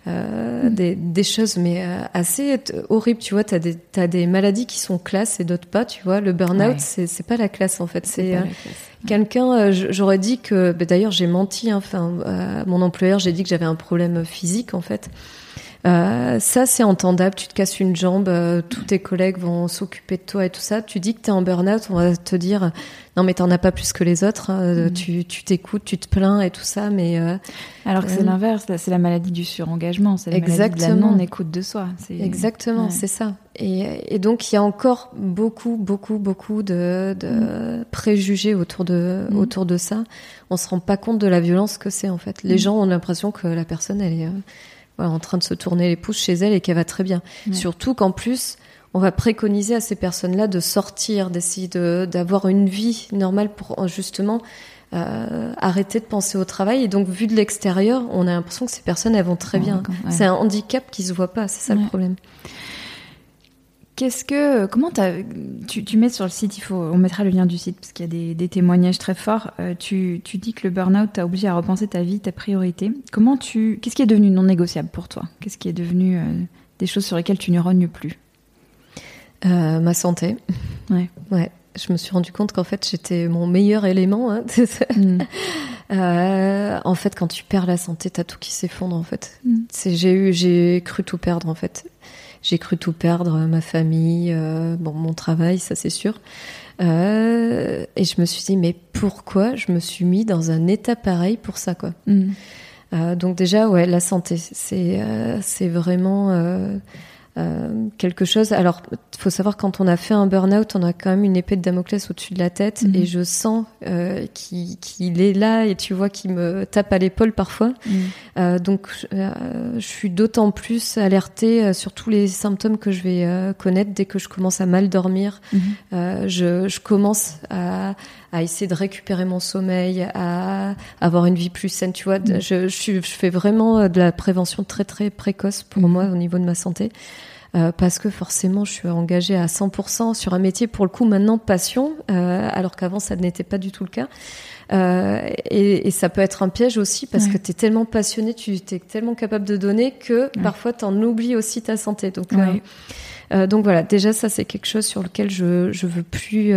euh, Mm. des, des choses mais euh, assez horribles. Tu vois, t'as des t'as des maladies qui sont classe et d'autres pas. Tu vois, le burn-out Ouais. c'est c'est pas la classe en fait. C'est euh. Quelqu'un, j'aurais dit que, bah, d'ailleurs, j'ai menti. hein, Enfin, mon employeur, j'ai dit que j'avais un problème physique, en fait. Euh, ça, c'est entendable. Tu te casses une jambe, euh, tous tes collègues vont s'occuper de toi et tout ça. Tu dis que t'es en burn-out, on va te dire non, mais t'en as pas plus que les autres. hein, Mhm. Tu tu t'écoutes, tu te plains et tout ça, mais euh, Alors que c'est Euh, l'inverse, c'est la maladie du surengagement, c'est la maladie de la Exactement. non-écoute de soi. Exactement, Ouais. c'est ça. Et, et donc il y a encore beaucoup, beaucoup, beaucoup de, de préjugés autour de Mm. autour de ça. On se rend pas compte de la violence que c'est en fait. Les Mm. gens ont l'impression que la personne elle est euh, voilà, en train de se tourner les pouces chez elle et qu'elle va très bien. Ouais. Surtout qu'en plus on va préconiser à ces personnes-là de sortir, d'essayer de d'avoir une vie normale pour euh, justement euh, arrêter de penser au travail. Et donc vu de l'extérieur, on a l'impression que ces personnes elles vont très Ouais, bien. ouais. C'est un handicap qui se voit pas, c'est ça le problème. Qu'est-ce que, comment tu, tu mets sur le site, il faut, on mettra le lien du site parce qu'il y a des, des, témoignages très forts. Euh, tu, tu, dis que le burn-out t'a obligé à repenser ta vie, ta priorité. Comment tu, qu'est-ce qui est devenu non négociable pour toi? Qu'est-ce qui est devenu euh, des choses sur lesquelles tu ne rognes plus? Euh, Ma santé. Ouais. Ouais. Je me suis rendu compte qu'en fait j'étais mon meilleur élément. Hein. Mm. en fait, quand tu perds la santé, t'as tout qui s'effondre. En fait, mm. c'est j'ai eu, j'ai cru tout perdre. En fait, j'ai cru tout perdre, ma famille, euh, bon, mon travail, ça c'est sûr. Euh, et je me suis dit, mais pourquoi je me suis mis dans un état pareil pour ça, quoi? Mm. euh, Donc déjà, ouais, la santé, c'est c'est vraiment euh, quelque chose. Alors, faut savoir quand on a fait un burn-out, on a quand même une épée de Damoclès au-dessus de la tête mhm. et je sens euh, qu'il est là et tu vois qu'il me tape à l'épaule parfois. Mhm. Euh, donc, euh, je suis d'autant plus alertée euh, sur tous les symptômes que je vais connaître dès que je commence à mal dormir. Mhm. Je, je, commence à, à, essayer de récupérer mon sommeil, à avoir une vie plus saine. Tu vois, je, je, je, fais vraiment de la prévention très très précoce pour moi au niveau de ma santé. Euh, parce que forcément je suis engagée à 100% sur un métier pour le coup maintenant passion, euh, alors qu'avant ça n'était pas du tout le cas. Euh, et, et, ça peut être un piège aussi parce que tu es tellement passionné, tu es tellement capable de donner que parfois tu en oublies aussi ta santé. Donc, euh, donc voilà, déjà ça c'est quelque chose sur lequel je je veux plus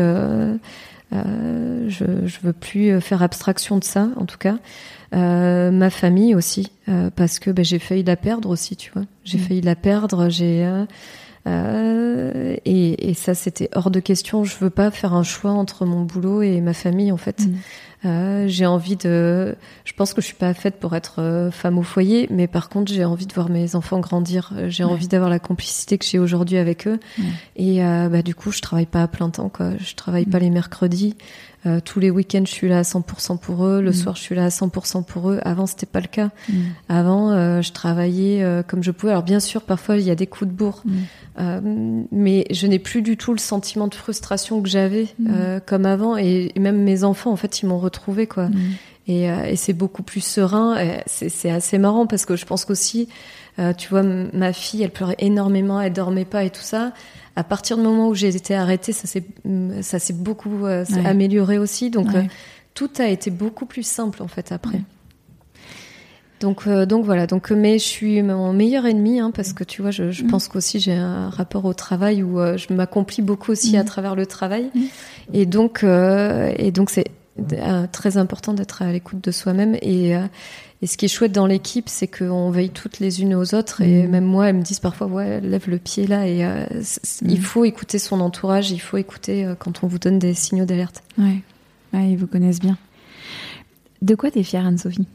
je, je veux plus faire abstraction de ça en tout cas. Euh, ma famille aussi, euh, parce que ben, j'ai failli la perdre aussi, tu vois. J'ai mm. failli la perdre, j'ai euh, et, et, ça c'était hors de question. Je veux pas faire un choix entre mon boulot et ma famille en fait. Mm. j'ai envie de. Je pense que je suis pas faite pour être femme au foyer, mais par contre j'ai envie de voir mes enfants grandir. J'ai envie d'avoir la complicité que j'ai aujourd'hui avec eux. Et bah du coup je travaille pas à plein temps quoi. Je travaille pas mm. les mercredis. Euh, tous les week-ends, je suis là à 100% pour eux. Le mm. soir, je suis là à 100% pour eux. Avant, c'était pas le cas. Mm. Avant, euh, je travaillais euh, comme je pouvais. Alors, bien sûr, parfois, il y a des coups de bourre. Mm. mais je n'ai plus du tout le sentiment de frustration que j'avais comme avant. Et, même mes enfants, en fait, ils m'ont retrouvé, quoi. Et, et c'est beaucoup plus serein. C'est assez marrant parce que je pense qu'aussi, tu vois, ma fille, elle pleurait énormément, elle dormait pas et tout ça à partir du moment où j'ai été arrêtée, ça s'est ça s'est beaucoup euh, amélioré aussi. Donc euh, tout a été beaucoup plus simple en fait après. Donc, euh, donc voilà. Donc, mais je suis mon meilleur ennemi hein, parce que tu vois, je, je mm. pense qu'aussi j'ai un rapport au travail où je m'accomplis beaucoup aussi à mm. travers le travail, mm. et donc et donc c'est très important d'être à l'écoute de soi-même et et ce qui est chouette dans l'équipe, c'est qu'on veille toutes les unes aux autres. Et mm. même moi, elles me disent parfois, ouais, lève le pied là. Et euh, il mm. faut écouter son entourage, il faut écouter euh, quand on vous donne des signaux d'alerte. Ouais. ouais, ils vous connaissent bien. De quoi tu es fière, Anne-Sophie?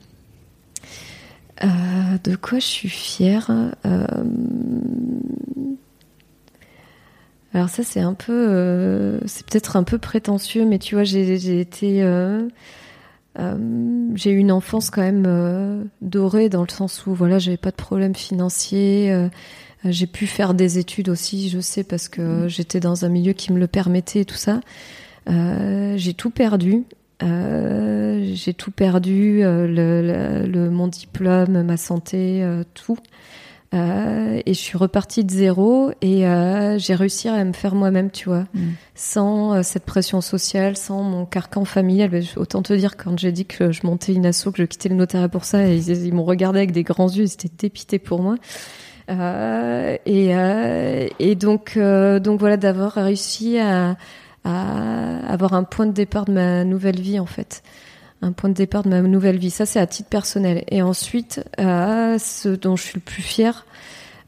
Euh, De quoi je suis fière? Alors ça, c'est un peu... c'est peut-être un peu prétentieux, mais tu vois, j'ai été euh, j'ai eu une enfance quand même euh, dorée dans le sens où voilà j'avais pas de problème financier euh, j'ai pu faire des études aussi je sais parce que mmh. j'étais dans un milieu qui me le permettait et tout ça. J'ai tout perdu. J'ai tout perdu le, le, mon diplôme ma santé tout euh, et je suis repartie de zéro et euh, j'ai réussi à me faire moi-même, tu vois, mm. sans euh, cette pression sociale, sans mon carcan familial. Ben, autant te dire quand j'ai dit que je montais une asso, que je quittais le notaire pour ça, ils, m'ont regardé avec des grands yeux, ils étaient dépités pour moi. Euh, et, et donc, donc voilà, d'avoir réussi à, à avoir un point de départ de ma nouvelle vie en fait un point de départ de ma nouvelle vie. Ça, c'est à titre personnel. Et ensuite, euh, ce dont je suis le plus fière,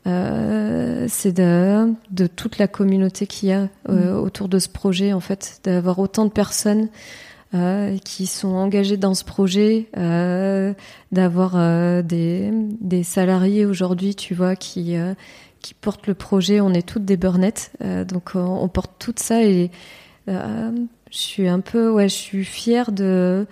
euh, c'est de, de, toute la communauté qu'il y a euh, mm. autour de ce projet, en fait, d'avoir autant de personnes qui sont engagées dans ce projet, d'avoir des, des, salariés aujourd'hui, tu vois, qui, qui portent le projet. On est toutes des burnettes, donc on, on, porte tout ça et je suis un peu, ouais, je suis fière de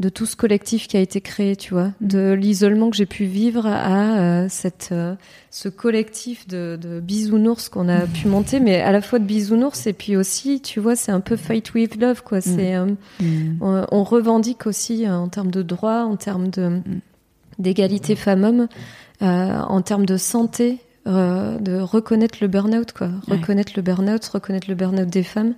de tout ce collectif qui a été créé, tu vois, mm. de l'isolement que j'ai pu vivre à euh, cette euh, ce collectif de, de bisounours qu'on a pu monter, mais à la fois de bisounours et puis aussi, tu vois, c'est un peu fight with love, quoi. Mm. C'est euh, mm. on, revendique aussi en termes de droits, en termes de d'égalité femmes-hommes, en termes de santé. Euh, de reconnaître le burn-out, quoi. Reconnaître le burn-out, reconnaître le burn-out des femmes.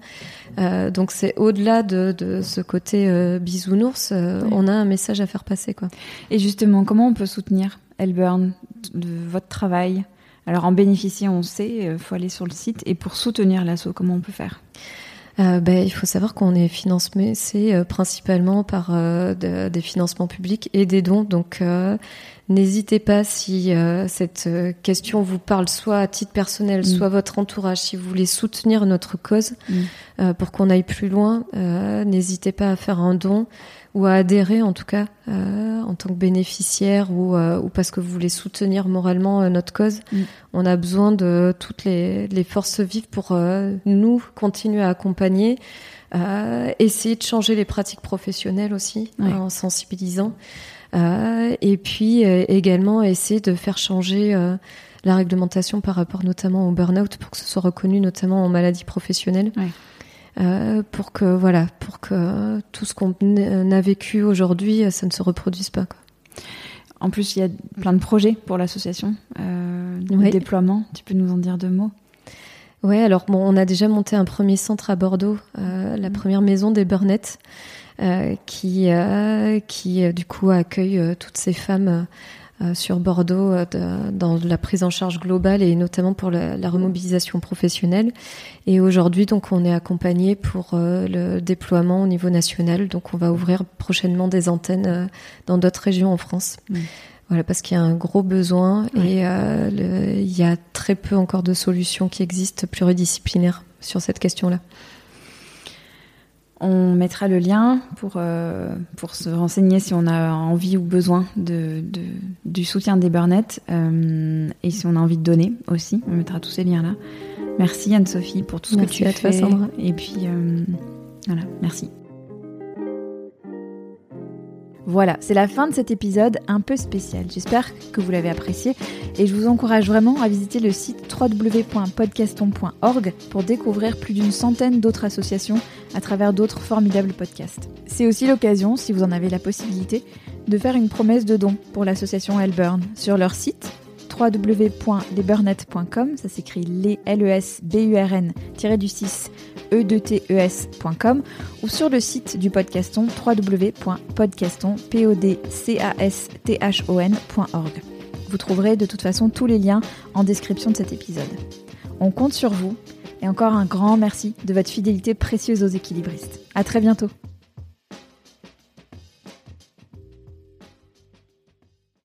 Euh, donc c'est au-delà de, de, ce côté euh, bisounours, on a un message à faire passer, quoi. Et justement, comment on peut soutenir Elburn, de votre travail? Alors en bénéficier, on sait, il faut aller sur le site. Et pour soutenir l'assaut, comment on peut faire? Euh, ben, il faut savoir qu'on est financé, c'est euh, principalement par euh, de, des financements publics et des dons. Donc, euh, n'hésitez pas si cette question vous parle soit à titre personnel, mm. soit votre entourage, si vous voulez soutenir notre cause mm. pour qu'on aille plus loin, n'hésitez pas à faire un don ou à adhérer en tout cas euh, en tant que bénéficiaire ou, euh, ou, parce que vous voulez soutenir moralement euh, notre cause. Mm. On a besoin de toutes les, les forces vives pour nous continuer à accompagner, essayer de changer les pratiques professionnelles aussi en sensibilisant. et puis également essayer de faire changer la réglementation par rapport notamment au burn-out pour que ce soit reconnu notamment en maladie professionnelle. Ouais. Euh, pour que voilà, pour que tout ce qu'on a vécu aujourd'hui, euh, ça ne se reproduise pas. Quoi. En plus, il y a plein de projets pour l'association, euh, oui. déploiement. Tu peux nous en dire deux mots? Ouais, alors bon, on a déjà monté un premier centre à Bordeaux, euh, la première maison des Burnettes, euh, qui, euh, qui du coup accueille toutes ces femmes sur Bordeaux euh, de, dans la prise en charge globale et notamment pour la, la remobilisation professionnelle. Et aujourd'hui, donc, on est accompagné pour euh, le déploiement au niveau national. Donc, on va ouvrir prochainement des antennes euh, dans d'autres régions en France. Mmh. Voilà, parce qu'il y a un gros besoin et euh, il y a très peu encore de solutions qui existent pluridisciplinaires sur cette question-là. On mettra le lien pour, euh, pour se renseigner si on a envie ou besoin de, de du soutien des Burnettes euh, et si on a envie de donner aussi. On mettra tous ces liens-là. Merci Anne-Sophie pour tout ce merci que tu fais. Toi, Sandra. Et puis, euh, voilà, merci. Voilà, c'est la fin de cet épisode un peu spécial. J'espère que vous l'avez apprécié et je vous encourage vraiment à visiter le site www.podcaston.org pour découvrir plus d'une centaine d'autres associations à travers d'autres formidables podcasts. C'est aussi l'occasion, si vous en avez la possibilité, de faire une promesse de don pour l'association Elburn sur leur site www.lesburnet.com, ça s'écrit les 6 e 2 t e s.com ou sur le site du podcaston www.podcaston.org. Vous trouverez de toute façon tous les liens en description de cet épisode. On compte sur vous et encore un grand merci de votre fidélité précieuse aux équilibristes. À très bientôt.